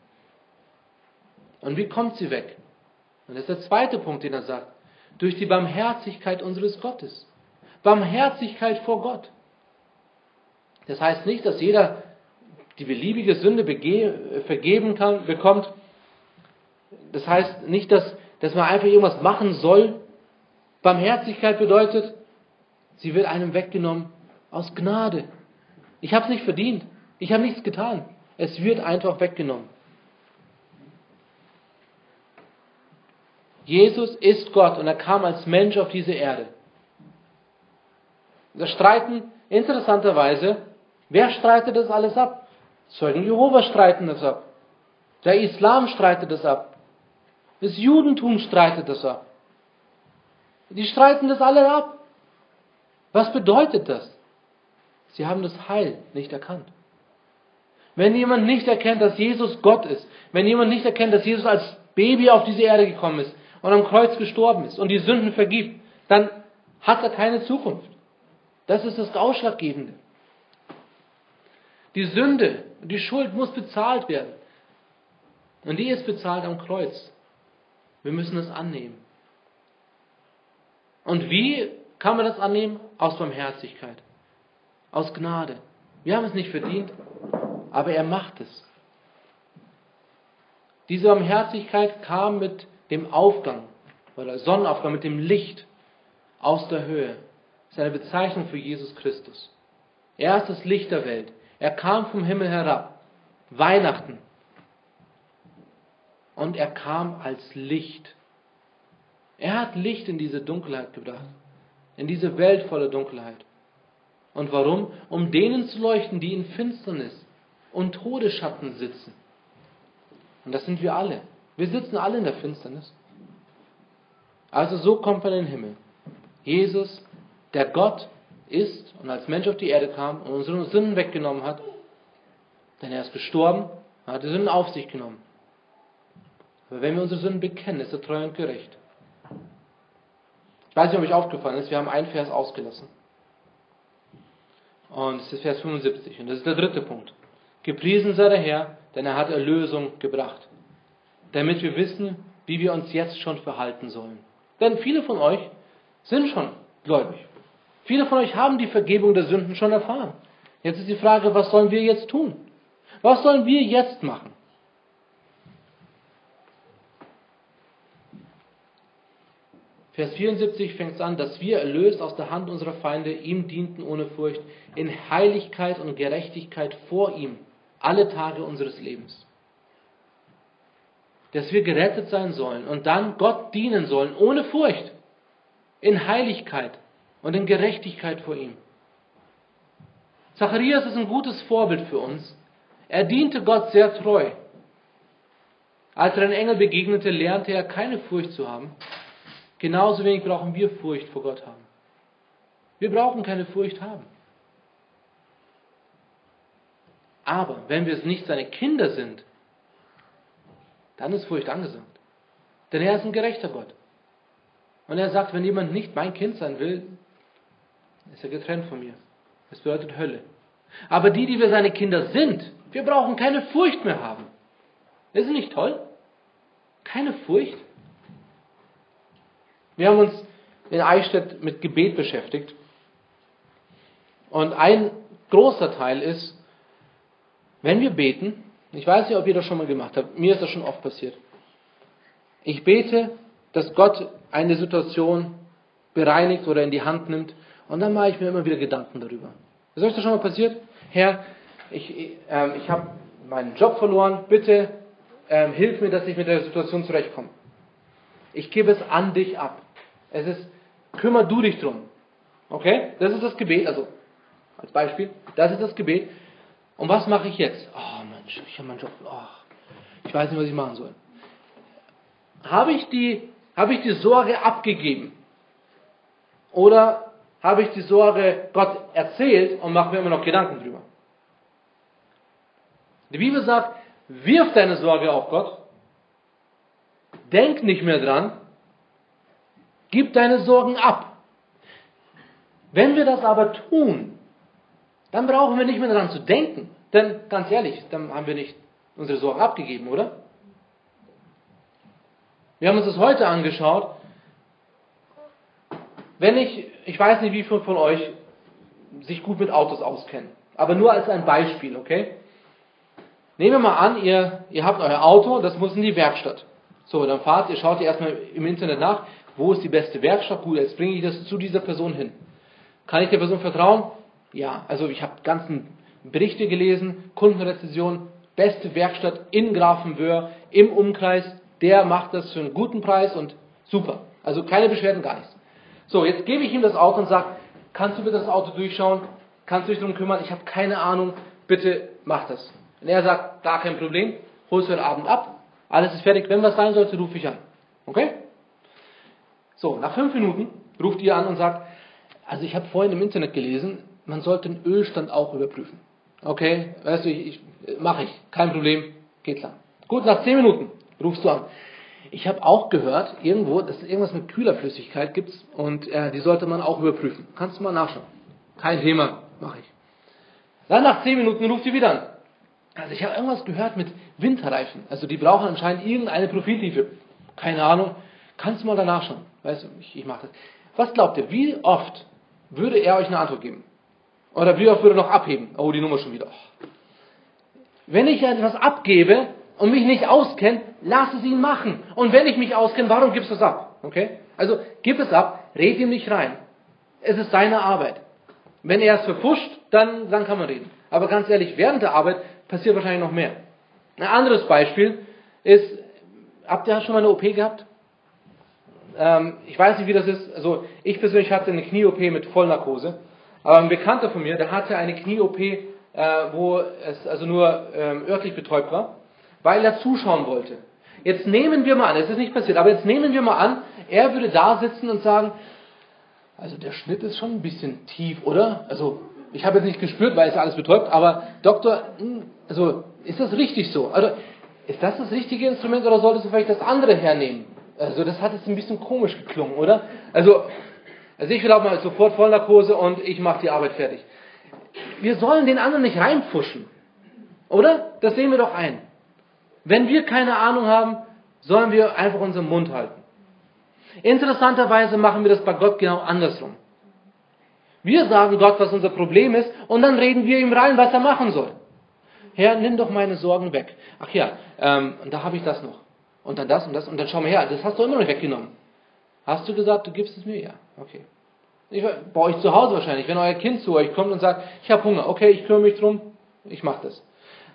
Und wie kommt sie weg? Und das ist der zweite Punkt, den er sagt durch die Barmherzigkeit unseres Gottes. Barmherzigkeit vor Gott. Das heißt nicht, dass jeder die beliebige Sünde vergeben kann, bekommt. Das heißt nicht, dass, dass man einfach irgendwas machen soll. Barmherzigkeit bedeutet, sie wird einem weggenommen aus Gnade. Ich habe es nicht verdient. Ich habe nichts getan. Es wird einfach weggenommen. Jesus ist Gott und er kam als Mensch auf diese Erde. Da streiten interessanterweise, wer streitet das alles ab? Zeugen Jehova streiten das ab. Der Islam streitet das ab. Das Judentum streitet das ab. Die streiten das alle ab. Was bedeutet das? Sie haben das Heil nicht erkannt. Wenn jemand nicht erkennt, dass Jesus Gott ist, wenn jemand nicht erkennt, dass Jesus als Baby auf diese Erde gekommen ist und am Kreuz gestorben ist und die Sünden vergibt, dann hat er keine Zukunft. Das ist das Ausschlaggebende. Die Sünde, die Schuld muss bezahlt werden. Und die ist bezahlt am Kreuz. Wir müssen es annehmen. Und wie kann man das annehmen? Aus Barmherzigkeit, aus Gnade. Wir haben es nicht verdient, aber er macht es. Diese Barmherzigkeit kam mit dem Aufgang oder Sonnenaufgang, mit dem Licht aus der Höhe. Ist eine Bezeichnung für Jesus Christus. Er ist das Licht der Welt. Er kam vom Himmel herab. Weihnachten. Und er kam als Licht. Er hat Licht in diese Dunkelheit gebracht. In diese Welt voller Dunkelheit. Und warum? Um denen zu leuchten, die in Finsternis und Todesschatten sitzen. Und das sind wir alle. Wir sitzen alle in der Finsternis. Also so kommt man in den Himmel. Jesus, der Gott ist und als Mensch auf die Erde kam und unsere Sünden weggenommen hat, denn er ist gestorben, er hat die Sünden auf sich genommen. Aber wenn wir unsere Sünden bekennen, ist er treu und gerecht. Ich weiß nicht, ob euch aufgefallen ist, wir haben einen Vers ausgelassen. Und es ist Vers 75. Und das ist der dritte Punkt. Gepriesen sei der Herr, denn er hat Erlösung gebracht. Damit wir wissen, wie wir uns jetzt schon verhalten sollen. Denn viele von euch sind schon gläubig. Viele von euch haben die Vergebung der Sünden schon erfahren. Jetzt ist die Frage, was sollen wir jetzt tun? Was sollen wir jetzt machen? Vers 74 fängt es an, dass wir erlöst aus der Hand unserer Feinde ihm dienten ohne Furcht, in Heiligkeit und Gerechtigkeit vor ihm alle Tage unseres Lebens. Dass wir gerettet sein sollen und dann Gott dienen sollen, ohne Furcht, in Heiligkeit und in Gerechtigkeit vor ihm. Zacharias ist ein gutes Vorbild für uns. Er diente Gott sehr treu. Als er einen Engel begegnete, lernte er keine Furcht zu haben. Genauso wenig brauchen wir Furcht vor Gott haben. Wir brauchen keine Furcht haben. Aber wenn wir es nicht seine Kinder sind, dann ist Furcht angesagt. Denn er ist ein gerechter Gott. Und er sagt, wenn jemand nicht mein Kind sein will, ist er getrennt von mir. Das bedeutet Hölle. Aber die, die wir seine Kinder sind, wir brauchen keine Furcht mehr haben. Ist es nicht toll? Keine Furcht. Wir haben uns in Eichstätt mit Gebet beschäftigt. Und ein großer Teil ist, wenn wir beten, ich weiß nicht, ob ihr das schon mal gemacht habt, mir ist das schon oft passiert. Ich bete, dass Gott eine Situation bereinigt oder in die Hand nimmt und dann mache ich mir immer wieder Gedanken darüber. Ist euch das schon mal passiert? Herr, ich, ähm, ich habe meinen Job verloren, bitte ähm, hilf mir, dass ich mit der Situation zurechtkomme. Ich gebe es an dich ab. Es ist, kümmer du dich drum. Okay? Das ist das Gebet, also als Beispiel, das ist das Gebet. Und was mache ich jetzt? Oh Mensch, ich habe meinen Job. Oh, ich weiß nicht, was ich machen soll. Habe ich die, habe ich die Sorge abgegeben? Oder habe ich die Sorge Gott erzählt und mache mir immer noch Gedanken drüber? Die Bibel sagt, wirf deine Sorge auf Gott, denk nicht mehr dran, gib deine Sorgen ab. Wenn wir das aber tun, dann brauchen wir nicht mehr daran zu denken. Denn ganz ehrlich, dann haben wir nicht unsere Sorgen abgegeben, oder? Wir haben uns das heute angeschaut. Wenn ich, ich weiß nicht, wie viele von euch sich gut mit Autos auskennen, aber nur als ein Beispiel, okay? Nehmen wir mal an, ihr, ihr habt euer Auto, das muss in die Werkstatt. So, dann fahrt ihr, schaut ihr erstmal im Internet nach, wo ist die beste Werkstatt? Gut, jetzt bringe ich das zu dieser Person hin. Kann ich der Person vertrauen? Ja, also ich habe ganzen Berichte gelesen, Kundenrezession, beste Werkstatt in Grafenwöhr, im Umkreis, der macht das für einen guten Preis und Super. Also keine Beschwerden, gar nichts. So, jetzt gebe ich ihm das Auto und sage, kannst du bitte das Auto durchschauen? Kannst du dich darum kümmern? Ich habe keine Ahnung. Bitte mach das. Und er sagt, gar kein Problem. Holst du heute Abend ab. Alles ist fertig. Wenn was sein sollte, rufe ich an. Okay? So, nach fünf Minuten ruft ihr an und sagt, also ich habe vorhin im Internet gelesen, man sollte den Ölstand auch überprüfen. Okay, weißt du, ich, ich mache ich, kein Problem, geht klar. Gut, nach zehn Minuten rufst du an. Ich habe auch gehört, irgendwo, dass es irgendwas mit Kühlerflüssigkeit gibt und äh, die sollte man auch überprüfen. Kannst du mal nachschauen. Kein Thema, mache ich. Dann nach zehn Minuten ruft sie wieder an. Also ich habe irgendwas gehört mit Winterreifen. Also die brauchen anscheinend irgendeine Profiltiefe. Keine Ahnung. Kannst du mal danach schauen. Weißt du, ich, ich mache das. Was glaubt ihr, wie oft würde er euch eine Antwort geben? Oder wie oft würde noch abheben? Oh, die Nummer schon wieder. Wenn ich etwas abgebe und mich nicht auskenne, lass es ihn machen. Und wenn ich mich auskenne, warum gibst du es ab? Okay? Also gib es ab, red ihm nicht rein. Es ist seine Arbeit. Wenn er es verpusht, dann, dann kann man reden. Aber ganz ehrlich, während der Arbeit passiert wahrscheinlich noch mehr. Ein anderes Beispiel ist, habt ihr schon mal eine OP gehabt? Ähm, ich weiß nicht, wie das ist. Also ich persönlich hatte eine Knie-OP mit Vollnarkose. Aber ein Bekannter von mir, der hatte eine Knie-OP, äh, wo es also nur ähm, örtlich betäubt war, weil er zuschauen wollte. Jetzt nehmen wir mal an, es ist nicht passiert, aber jetzt nehmen wir mal an, er würde da sitzen und sagen, also der Schnitt ist schon ein bisschen tief, oder? Also ich habe jetzt nicht gespürt, weil es alles betäubt, aber Doktor, hm, also ist das richtig so? Also ist das das richtige Instrument oder solltest du vielleicht das andere hernehmen? Also das hat jetzt ein bisschen komisch geklungen, oder? Also, also ich will auch mal sofort Vollnarkose und ich mache die Arbeit fertig. Wir sollen den anderen nicht reinpfuschen, oder? Das sehen wir doch ein. Wenn wir keine Ahnung haben, sollen wir einfach unseren Mund halten. Interessanterweise machen wir das bei Gott genau andersrum. Wir sagen Gott, was unser Problem ist, und dann reden wir ihm rein, was er machen soll. Herr, nimm doch meine Sorgen weg. Ach ja, ähm, da habe ich das noch. Und dann das und das. Und dann schau mal her, das hast du immer noch weggenommen. Hast du gesagt, du gibst es mir? Ja, okay. Ich, bei euch zu Hause wahrscheinlich, wenn euer Kind zu euch kommt und sagt, ich habe Hunger, okay, ich kümmere mich drum, ich mache das.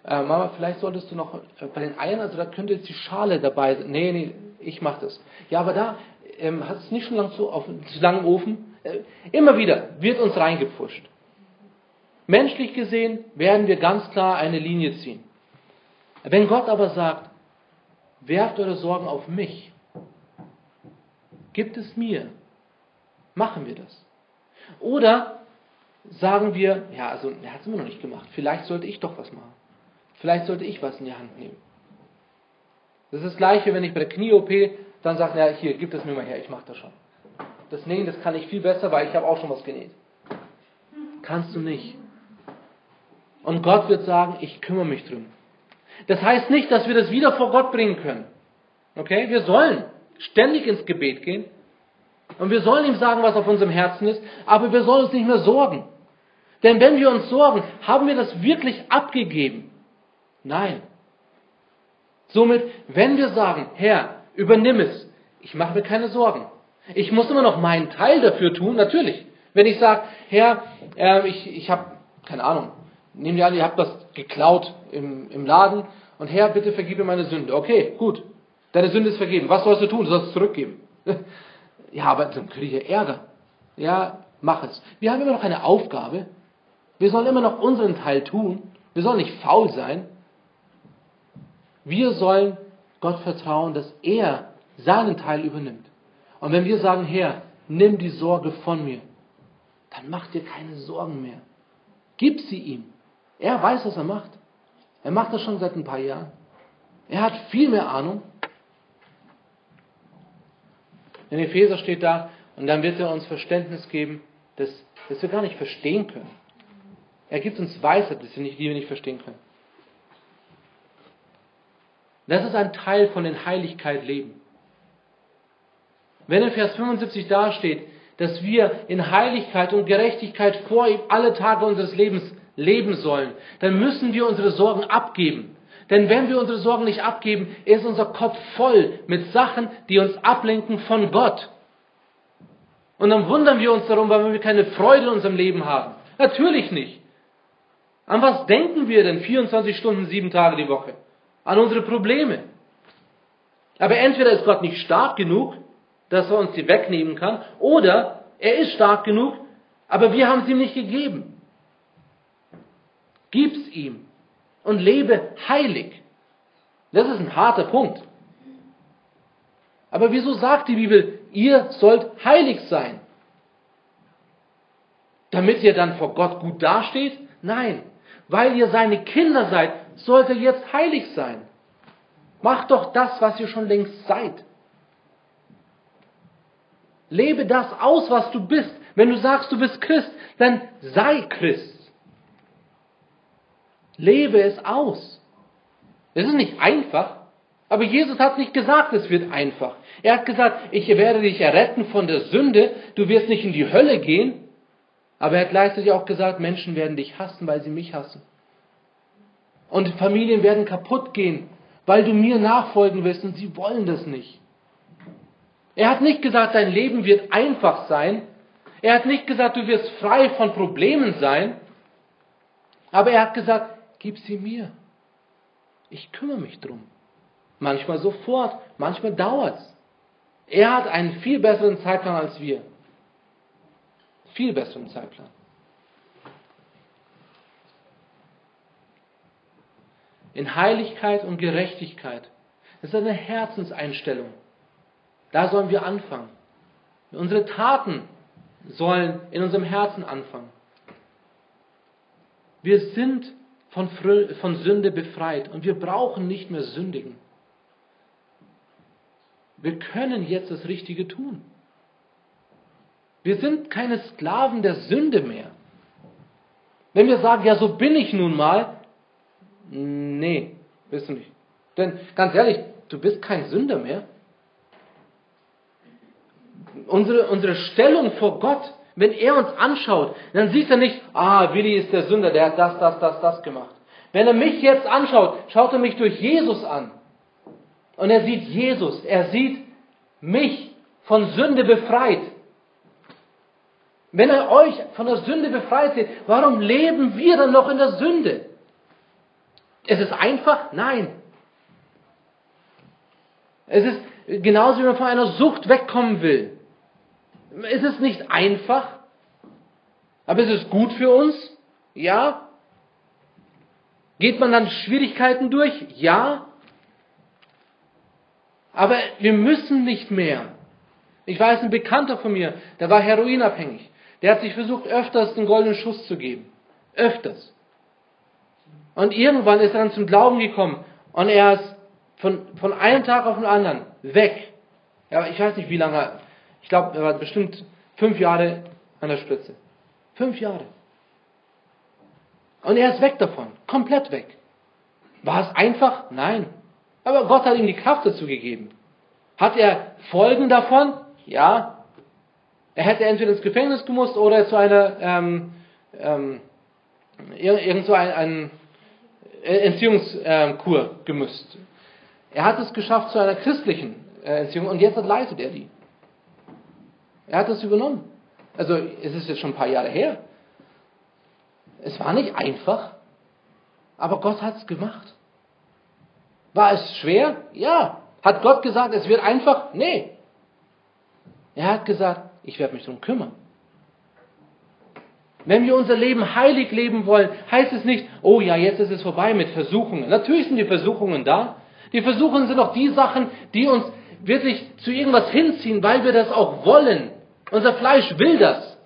Äh, Mama, vielleicht solltest du noch äh, bei den Eiern, also da könnte jetzt die Schale dabei sein. Nee, nee, ich mache das. Ja, aber da ähm, hat es nicht schon lang zu, auf, zu lange im Ofen. Äh, immer wieder wird uns reingepfuscht. Menschlich gesehen werden wir ganz klar eine Linie ziehen. Wenn Gott aber sagt, werft eure Sorgen auf mich, gibt es mir, machen wir das. Oder sagen wir, ja, also er hat es immer noch nicht gemacht, vielleicht sollte ich doch was machen. Vielleicht sollte ich was in die Hand nehmen. Das ist das gleiche, wenn ich bei der Knie-OP dann sage, ja, hier, gib das mir mal her, ich mache das schon. Das Nähen, das kann ich viel besser, weil ich habe auch schon was genäht. Kannst du nicht. Und Gott wird sagen, ich kümmere mich drum. Das heißt nicht, dass wir das wieder vor Gott bringen können. Okay? Wir sollen ständig ins Gebet gehen. Und wir sollen ihm sagen, was auf unserem Herzen ist, aber wir sollen uns nicht mehr sorgen. Denn wenn wir uns sorgen, haben wir das wirklich abgegeben. Nein. Somit, wenn wir sagen, Herr, übernimm es, ich mache mir keine Sorgen. Ich muss immer noch meinen Teil dafür tun, natürlich. Wenn ich sage, Herr, äh, ich, ich habe, keine Ahnung, nehmen wir an, ihr habt was geklaut im, im Laden und Herr, bitte vergib meine Sünde. Okay, gut. Deine Sünde ist vergeben. Was sollst du tun? Du sollst es zurückgeben. ja, aber dann kriege ich ja Ärger. Ja, mach es. Wir haben immer noch eine Aufgabe. Wir sollen immer noch unseren Teil tun. Wir sollen nicht faul sein. Wir sollen Gott vertrauen, dass er seinen Teil übernimmt. Und wenn wir sagen, Herr, nimm die Sorge von mir, dann mach dir keine Sorgen mehr. Gib sie ihm. Er weiß, was er macht. Er macht das schon seit ein paar Jahren. Er hat viel mehr Ahnung. In Epheser steht da, und dann wird er uns Verständnis geben, dass, dass wir gar nicht verstehen können. Er gibt uns Weisheit, die wir nicht verstehen können. Das ist ein Teil von den Heiligkeit leben. Wenn in Vers 75 dasteht, dass wir in Heiligkeit und Gerechtigkeit vor ihm alle Tage unseres Lebens leben sollen, dann müssen wir unsere Sorgen abgeben. Denn wenn wir unsere Sorgen nicht abgeben, ist unser Kopf voll mit Sachen, die uns ablenken von Gott. Und dann wundern wir uns darum, weil wir keine Freude in unserem Leben haben. Natürlich nicht. An was denken wir denn 24 Stunden, sieben Tage die Woche? An unsere Probleme. Aber entweder ist Gott nicht stark genug, dass er uns die wegnehmen kann, oder er ist stark genug, aber wir haben es ihm nicht gegeben. Gib's ihm und lebe heilig. Das ist ein harter Punkt. Aber wieso sagt die Bibel, ihr sollt heilig sein? Damit ihr dann vor Gott gut dasteht? Nein, weil ihr seine Kinder seid, sollt ihr jetzt heilig sein. Macht doch das, was ihr schon längst seid. Lebe das aus, was du bist. Wenn du sagst, du bist Christ, dann sei Christ. Lebe es aus. Es ist nicht einfach, aber Jesus hat nicht gesagt, es wird einfach. Er hat gesagt, ich werde dich erretten von der Sünde, du wirst nicht in die Hölle gehen, aber er hat gleichzeitig auch gesagt, Menschen werden dich hassen, weil sie mich hassen. Und Familien werden kaputt gehen, weil du mir nachfolgen willst und sie wollen das nicht. Er hat nicht gesagt, dein Leben wird einfach sein. Er hat nicht gesagt, du wirst frei von Problemen sein. Aber er hat gesagt, gib sie mir. Ich kümmere mich drum. Manchmal sofort, manchmal dauert's. Er hat einen viel besseren Zeitplan als wir. Viel besseren Zeitplan. In Heiligkeit und Gerechtigkeit. Das ist eine Herzenseinstellung. Da sollen wir anfangen. Unsere Taten sollen in unserem Herzen anfangen. Wir sind von, von Sünde befreit und wir brauchen nicht mehr sündigen. Wir können jetzt das Richtige tun. Wir sind keine Sklaven der Sünde mehr. Wenn wir sagen, ja, so bin ich nun mal, nee, bist du nicht. Denn ganz ehrlich, du bist kein Sünder mehr. Unsere, unsere Stellung vor Gott, wenn er uns anschaut, dann sieht er nicht, ah, Willi ist der Sünder, der hat das, das, das, das gemacht. Wenn er mich jetzt anschaut, schaut er mich durch Jesus an. Und er sieht Jesus, er sieht mich von Sünde befreit. Wenn er euch von der Sünde befreit sieht, warum leben wir dann noch in der Sünde? Es ist einfach? Nein. Es ist genauso, wie man von einer Sucht wegkommen will. Es ist nicht einfach, aber es ist gut für uns. Ja. Geht man dann Schwierigkeiten durch? Ja. Aber wir müssen nicht mehr. Ich weiß, ein Bekannter von mir, der war heroinabhängig. Der hat sich versucht, öfters den goldenen Schuss zu geben. Öfters. Und irgendwann ist er dann zum Glauben gekommen. Und er ist von, von einem Tag auf den anderen weg. Ja, ich weiß nicht, wie lange. Ich glaube, er war bestimmt fünf Jahre an der Spitze. Fünf Jahre. Und er ist weg davon. Komplett weg. War es einfach? Nein. Aber Gott hat ihm die Kraft dazu gegeben. Hat er Folgen davon? Ja. Er hätte entweder ins Gefängnis gemusst oder zu einer ähm, ähm, irgend so ein, ein Entziehungskur gemüsst. Er hat es geschafft zu einer christlichen äh, Entziehung und jetzt leitet er die. Er hat das übernommen. Also es ist jetzt schon ein paar Jahre her. Es war nicht einfach, aber Gott hat es gemacht. War es schwer? Ja. Hat Gott gesagt, es wird einfach? Nee. Er hat gesagt, ich werde mich darum kümmern. Wenn wir unser Leben heilig leben wollen, heißt es nicht, oh ja, jetzt ist es vorbei mit Versuchungen. Natürlich sind die Versuchungen da. Die Versuchungen sind auch die Sachen, die uns wirklich zu irgendwas hinziehen, weil wir das auch wollen. Unser Fleisch will das.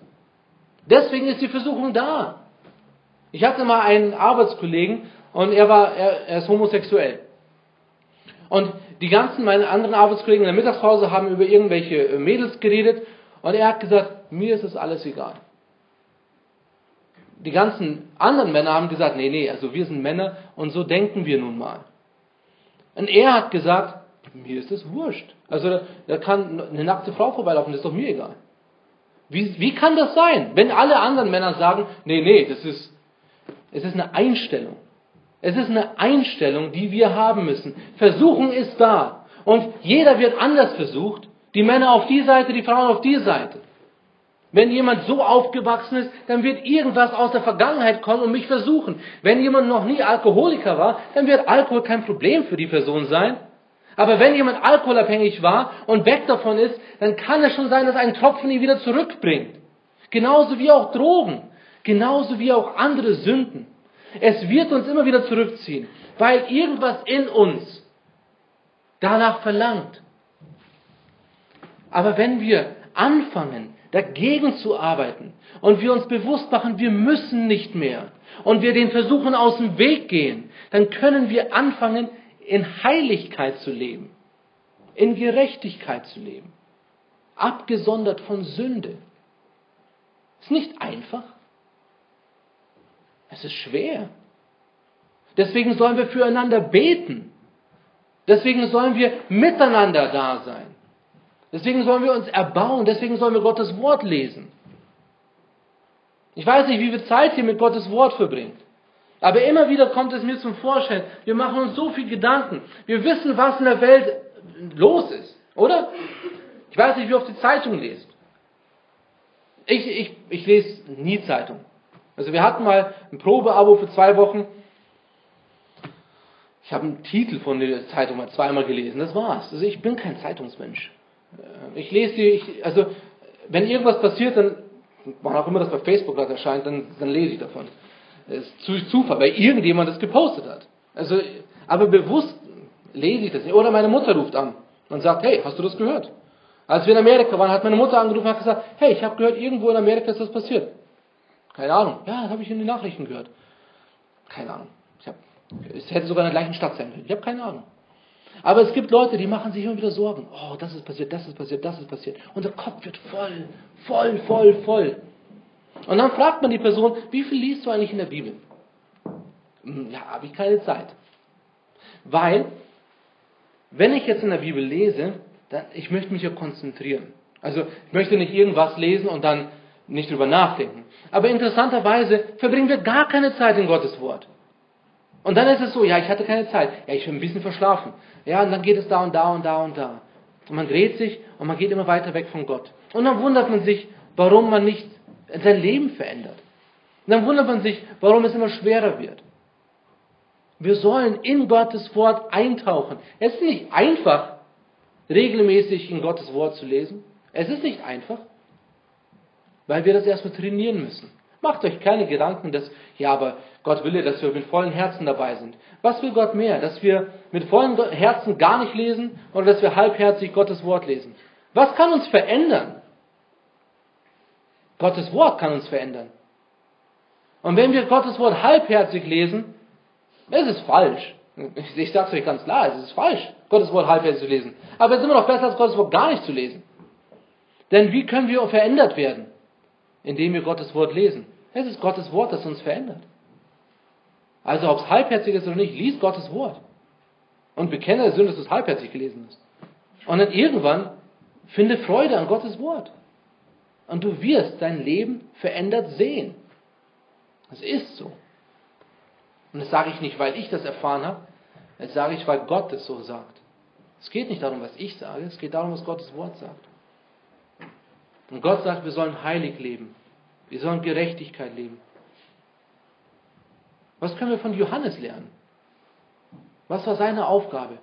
Deswegen ist die Versuchung da. Ich hatte mal einen Arbeitskollegen und er war, er, er ist homosexuell. Und die ganzen meine anderen Arbeitskollegen in der Mittagspause haben über irgendwelche äh, Mädels geredet und er hat gesagt, mir ist das alles egal. Die ganzen anderen Männer haben gesagt, nee, nee, also wir sind Männer und so denken wir nun mal. Und er hat gesagt, mir ist das wurscht. Also da kann eine nackte Frau vorbeilaufen, das ist doch mir egal. Wie, wie kann das sein, wenn alle anderen Männer sagen, nee, nee, das ist, es ist eine Einstellung. Es ist eine Einstellung, die wir haben müssen. Versuchung ist da. Und jeder wird anders versucht. Die Männer auf die Seite, die Frauen auf die Seite. Wenn jemand so aufgewachsen ist, dann wird irgendwas aus der Vergangenheit kommen und mich versuchen. Wenn jemand noch nie Alkoholiker war, dann wird Alkohol kein Problem für die Person sein. Aber wenn jemand alkoholabhängig war und weg davon ist, dann kann es schon sein, dass ein Tropfen ihn wieder zurückbringt. Genauso wie auch Drogen. Genauso wie auch andere Sünden. Es wird uns immer wieder zurückziehen, weil irgendwas in uns danach verlangt. Aber wenn wir anfangen, dagegen zu arbeiten und wir uns bewusst machen, wir müssen nicht mehr und wir den Versuchen aus dem Weg gehen, dann können wir anfangen, in Heiligkeit zu leben, in Gerechtigkeit zu leben, abgesondert von Sünde. Ist nicht einfach. Es ist schwer. Deswegen sollen wir füreinander beten. Deswegen sollen wir miteinander da sein. Deswegen sollen wir uns erbauen. Deswegen sollen wir Gottes Wort lesen. Ich weiß nicht, wie viel Zeit ihr mit Gottes Wort verbringt. Aber immer wieder kommt es mir zum Vorschein. Wir machen uns so viel Gedanken. Wir wissen, was in der Welt los ist, oder? Ich weiß nicht, wie oft die Zeitung lest. Ich, ich, ich lese nie Zeitung. Also wir hatten mal ein Probeabo für zwei Wochen. Ich habe einen Titel von der Zeitung mal zweimal gelesen. Das war's. Also ich bin kein Zeitungsmensch. Äh, ich lese die, ich, also wenn irgendwas passiert, dann, wann auch immer das bei Facebook gerade erscheint, dann, dann lese ich davon. Das ist Zufall, weil irgendjemand das gepostet hat. Also, aber bewusst lese ich das nicht. Oder meine Mutter ruft an und sagt, hey, hast du das gehört? Als wir in Amerika waren, hat meine Mutter angerufen und hat gesagt, hey, ich habe gehört, irgendwo in Amerika ist das passiert. Keine Ahnung. Ja, das habe ich in den Nachrichten gehört. Keine Ahnung. Ich hab, es hätte sogar in der gleichen Stadt sein können. Ich habe keine Ahnung. Aber es gibt Leute, die machen sich immer wieder Sorgen. Oh, das ist passiert, das ist passiert, das ist passiert. Und der Kopf wird voll, voll, voll, voll. Und dann fragt man die Person, wie viel liest du eigentlich in der Bibel? Hm, ja, habe ich keine Zeit. Weil, wenn ich jetzt in der Bibel lese, dann, ich möchte mich ja konzentrieren. Also, ich möchte nicht irgendwas lesen und dann nicht drüber nachdenken. Aber interessanterweise verbringen wir gar keine Zeit in Gottes Wort. Und dann ist es so, ja, ich hatte keine Zeit. Ja, ich bin ein bisschen verschlafen. Ja, und dann geht es da und da und da und da. Und man dreht sich und man geht immer weiter weg von Gott. Und dann wundert man sich, warum man nicht sein Leben verändert. Und dann wundert man sich, warum es immer schwerer wird. Wir sollen in Gottes Wort eintauchen. Es ist nicht einfach, regelmäßig in Gottes Wort zu lesen. Es ist nicht einfach, weil wir das erstmal trainieren müssen. Macht euch keine Gedanken, dass, ja, aber Gott will ja, dass wir mit vollen Herzen dabei sind. Was will Gott mehr? Dass wir mit vollen Herzen gar nicht lesen oder dass wir halbherzig Gottes Wort lesen? Was kann uns verändern? Gottes Wort kann uns verändern. Und wenn wir Gottes Wort halbherzig lesen, ist es falsch. Ich sage es euch ganz klar, es ist falsch, Gottes Wort halbherzig zu lesen. Aber es ist immer noch besser, als Gottes Wort gar nicht zu lesen. Denn wie können wir verändert werden? Indem wir Gottes Wort lesen. Es ist Gottes Wort, das uns verändert. Also ob es halbherzig ist oder nicht, lies Gottes Wort. Und bekenne der Sünde, dass du es halbherzig gelesen hast. Und dann irgendwann finde Freude an Gottes Wort. Und du wirst dein Leben verändert sehen. Es ist so. Und das sage ich nicht, weil ich das erfahren habe, das sage ich, weil Gott es so sagt. Es geht nicht darum, was ich sage, es geht darum, was Gottes Wort sagt. Und Gott sagt, wir sollen heilig leben. Wir sollen Gerechtigkeit leben. Was können wir von Johannes lernen? Was war seine Aufgabe?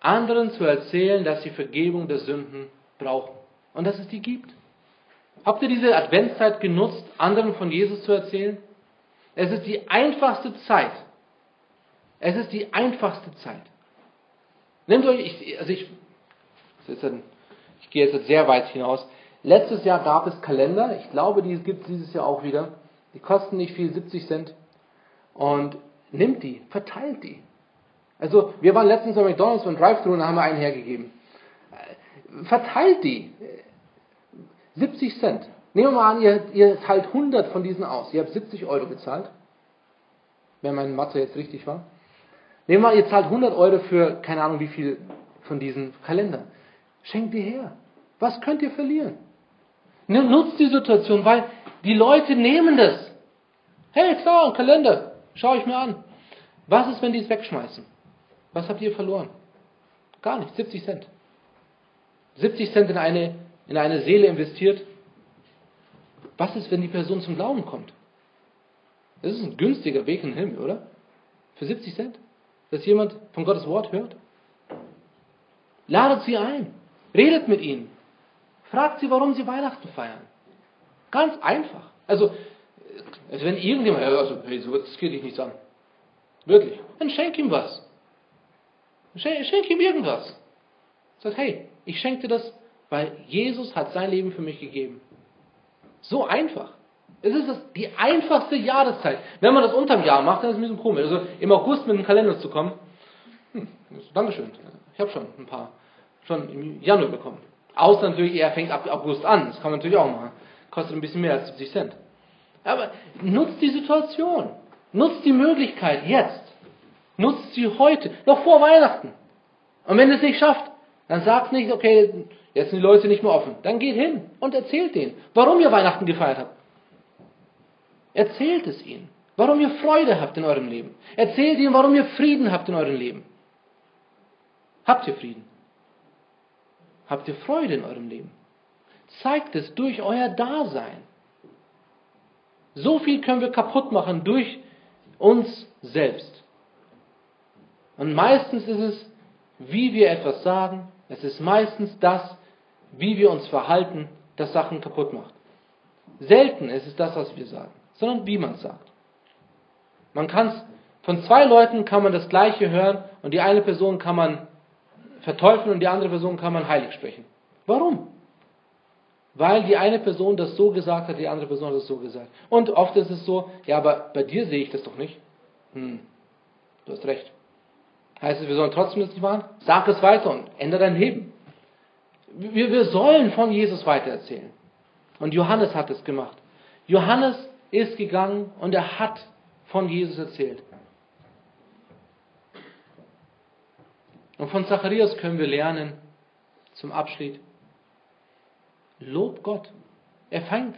Anderen zu erzählen, dass sie Vergebung der Sünden brauchen und dass es die gibt. Habt ihr diese Adventszeit genutzt, anderen von Jesus zu erzählen? Es ist die einfachste Zeit. Es ist die einfachste Zeit. Nehmt euch, ich, also ich, ich gehe jetzt sehr weit hinaus. Letztes Jahr gab es Kalender, ich glaube, die gibt es dieses Jahr auch wieder. Die kosten nicht viel, 70 Cent. Und nimmt die, verteilt die. Also, wir waren letztens bei McDonalds und Drive-Thru und haben wir einen hergegeben. Verteilt die. 70 Cent. Nehmen wir mal an, ihr, ihr teilt 100 von diesen aus. Ihr habt 70 Euro bezahlt. Wenn mein Mathe jetzt richtig war. Nehmen wir mal, ihr zahlt 100 Euro für keine Ahnung wie viel von diesen Kalendern. Schenkt die her. Was könnt ihr verlieren? Nutzt die Situation, weil die Leute nehmen das. Hey, klar, ein Kalender. Schau ich mir an. Was ist, wenn die es wegschmeißen? Was habt ihr verloren? Gar nichts. 70 Cent. 70 Cent in eine, in eine Seele investiert, was ist, wenn die Person zum Glauben kommt? Das ist ein günstiger Weg in den Himmel, oder? Für 70 Cent? Dass jemand von Gottes Wort hört? Ladet sie ein. Redet mit ihnen. Fragt sie, warum sie Weihnachten feiern. Ganz einfach. Also, also wenn irgendjemand, also, hey, so, das geht dich nichts an. Wirklich. Dann schenk ihm was. Schenk, schenk ihm irgendwas. Sagt, hey, ich schenke dir das, weil Jesus hat sein Leben für mich gegeben. So einfach. Es ist die einfachste Jahreszeit. Wenn man das unterm Jahr macht, dann ist es ein bisschen komisch. Also im August mit dem Kalender zu kommen, hm, Dankeschön. Ich habe schon ein paar, schon im Januar bekommen. Außer natürlich, er fängt ab August an. Das kann man natürlich auch machen. Kostet ein bisschen mehr als 70 Cent. Aber nutzt die Situation. Nutzt die Möglichkeit jetzt. Nutzt sie heute, noch vor Weihnachten. Und wenn es nicht schafft, dann sagt nicht, okay, jetzt sind die Leute nicht mehr offen. Dann geht hin und erzählt denen, warum ihr Weihnachten gefeiert habt. Erzählt es ihnen, warum ihr Freude habt in eurem Leben. Erzählt ihnen, warum ihr Frieden habt in eurem Leben. Habt ihr Frieden? Habt ihr Freude in eurem Leben? Zeigt es durch euer Dasein. So viel können wir kaputt machen durch uns selbst. Und meistens ist es, wie wir etwas sagen, es ist meistens das, wie wir uns verhalten, das Sachen kaputt macht. Selten ist es das, was wir sagen, sondern wie man es sagt. Man kann von zwei Leuten kann man das Gleiche hören und die eine Person kann man verteufeln und die andere Person kann man heilig sprechen. Warum? Weil die eine Person das so gesagt hat, die andere Person hat das so gesagt. Und oft ist es so, ja, aber bei dir sehe ich das doch nicht. Hm, du hast recht. Heißt es, wir sollen trotzdem das nicht machen? Sag es weiter und ändere dein Leben. Wir, wir sollen von Jesus weitererzählen. Und Johannes hat es gemacht. Johannes ist gegangen und er hat von Jesus erzählt. Und von Zacharias können wir lernen, zum Abschied, Lob Gott. Er fängt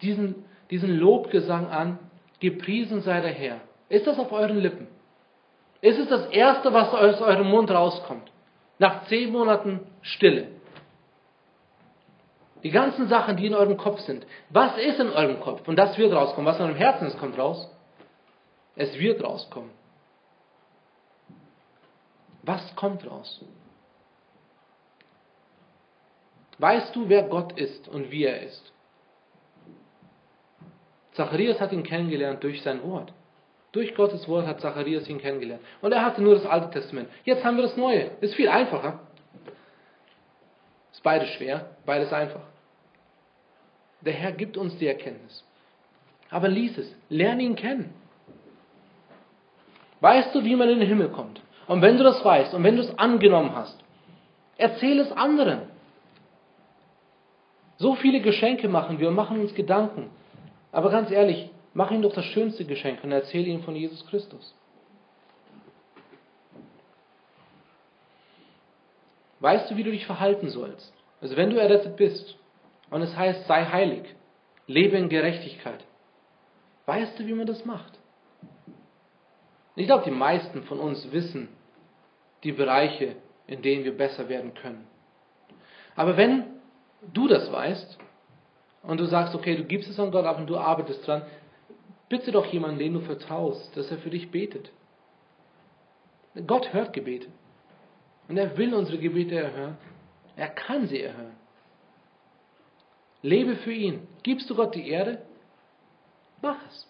diesen, diesen Lobgesang an, gepriesen sei der Herr. Ist das auf euren Lippen? Ist es das Erste, was aus eurem Mund rauskommt? Nach zehn Monaten Stille. Die ganzen Sachen, die in eurem Kopf sind. Was ist in eurem Kopf? Und das wird rauskommen. Was in eurem Herzen ist, kommt raus. Es wird rauskommen. Was kommt raus? Weißt du, wer Gott ist und wie er ist? Zacharias hat ihn kennengelernt durch sein Wort. Durch Gottes Wort hat Zacharias ihn kennengelernt. Und er hatte nur das Alte Testament. Jetzt haben wir das Neue. Ist viel einfacher. Ist beides schwer, beides einfach. Der Herr gibt uns die Erkenntnis. Aber lies es, lerne ihn kennen. Weißt du, wie man in den Himmel kommt? Und wenn du das weißt und wenn du es angenommen hast, erzähl es anderen. So viele Geschenke machen wir und machen uns Gedanken. Aber ganz ehrlich, mach ihm doch das schönste Geschenk und erzähle ihm von Jesus Christus. Weißt du, wie du dich verhalten sollst? Also wenn du errettet bist und es heißt, sei heilig, lebe in Gerechtigkeit. Weißt du, wie man das macht? Ich glaube, die meisten von uns wissen die Bereiche, in denen wir besser werden können. Aber wenn du das weißt und du sagst, okay, du gibst es an Gott ab und du arbeitest dran, bitte doch jemanden, den du vertraust, dass er für dich betet. Gott hört Gebete. Und er will unsere Gebete erhören. Er kann sie erhören. Lebe für ihn. Gibst du Gott die Erde? Mach es.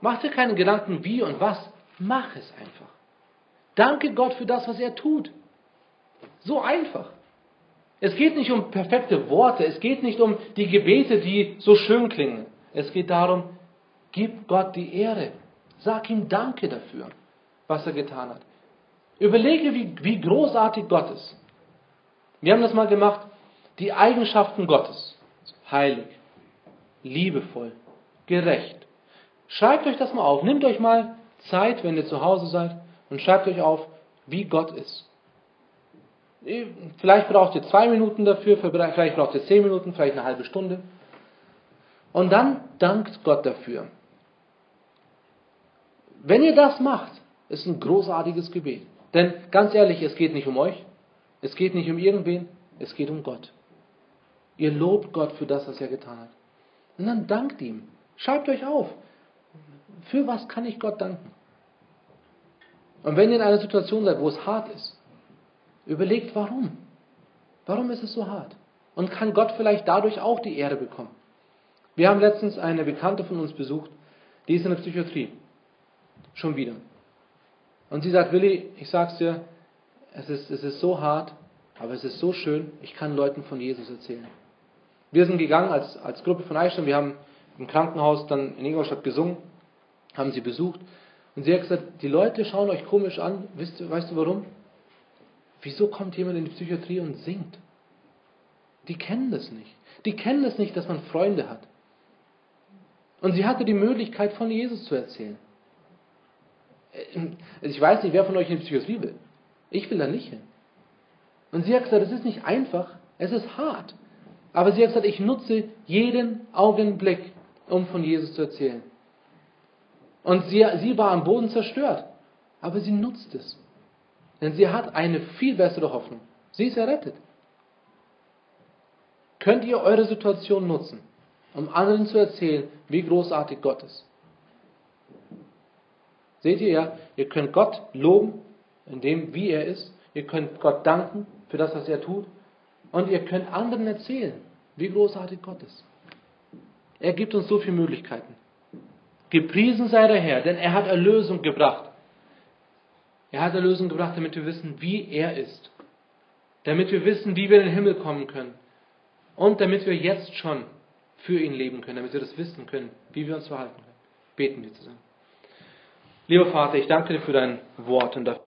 Mach dir keine Gedanken, wie und was. Mach es einfach. Danke Gott für das, was er tut. So einfach. Es geht nicht um perfekte Worte, es geht nicht um die Gebete, die so schön klingen. Es geht darum, gib Gott die Ehre. Sag ihm Danke dafür, was er getan hat. Überlege, wie, wie großartig Gott ist. Wir haben das mal gemacht, die Eigenschaften Gottes. Heilig, liebevoll, gerecht. Schreibt euch das mal auf. Nehmt euch mal Zeit, wenn ihr zu Hause seid, und schreibt euch auf, wie Gott ist. Vielleicht braucht ihr zwei Minuten dafür, vielleicht braucht ihr zehn Minuten, vielleicht eine halbe Stunde. Und dann dankt Gott dafür. Wenn ihr das macht, ist ein großartiges Gebet. Denn ganz ehrlich, es geht nicht um euch, es geht nicht um irgendwen, es geht um Gott. Ihr lobt Gott für das, was er getan hat. Und dann dankt ihm. Schreibt euch auf. Für was kann ich Gott danken? Und wenn ihr in einer Situation seid, wo es hart ist, Überlegt, warum? Warum ist es so hart? Und kann Gott vielleicht dadurch auch die Ehre bekommen? Wir haben letztens eine Bekannte von uns besucht, die ist in der Psychiatrie. Schon wieder. Und sie sagt, Willi, ich sag's dir, es ist, es ist so hart, aber es ist so schön, ich kann Leuten von Jesus erzählen. Wir sind gegangen als, als Gruppe von Eichstätt, wir haben im Krankenhaus dann in Ingolstadt gesungen, haben sie besucht. Und sie hat gesagt, die Leute schauen euch komisch an. Weißt, weißt du warum? Wieso kommt jemand in die Psychiatrie und singt? Die kennen das nicht. Die kennen das nicht, dass man Freunde hat. Und sie hatte die Möglichkeit, von Jesus zu erzählen. Also ich weiß nicht, wer von euch in die Psychiatrie will. Ich will da nicht hin. Und sie hat gesagt, es ist nicht einfach, es ist hart. Aber sie hat gesagt, ich nutze jeden Augenblick, um von Jesus zu erzählen. Und sie, sie war am Boden zerstört. Aber sie nutzt es. Denn sie hat eine viel bessere Hoffnung. Sie ist errettet. Könnt ihr eure Situation nutzen, um anderen zu erzählen, wie großartig Gott ist? Seht ihr ja, ihr könnt Gott loben, in dem, wie er ist. Ihr könnt Gott danken für das, was er tut. Und ihr könnt anderen erzählen, wie großartig Gott ist. Er gibt uns so viele Möglichkeiten. Gepriesen sei der Herr, denn er hat Erlösung gebracht. Er hat Erlösung gebracht, damit wir wissen, wie er ist. Damit wir wissen, wie wir in den Himmel kommen können. Und damit wir jetzt schon für ihn leben können, damit wir das wissen können, wie wir uns verhalten können. Beten wir zusammen. Lieber Vater, ich danke dir für dein Wort und dafür.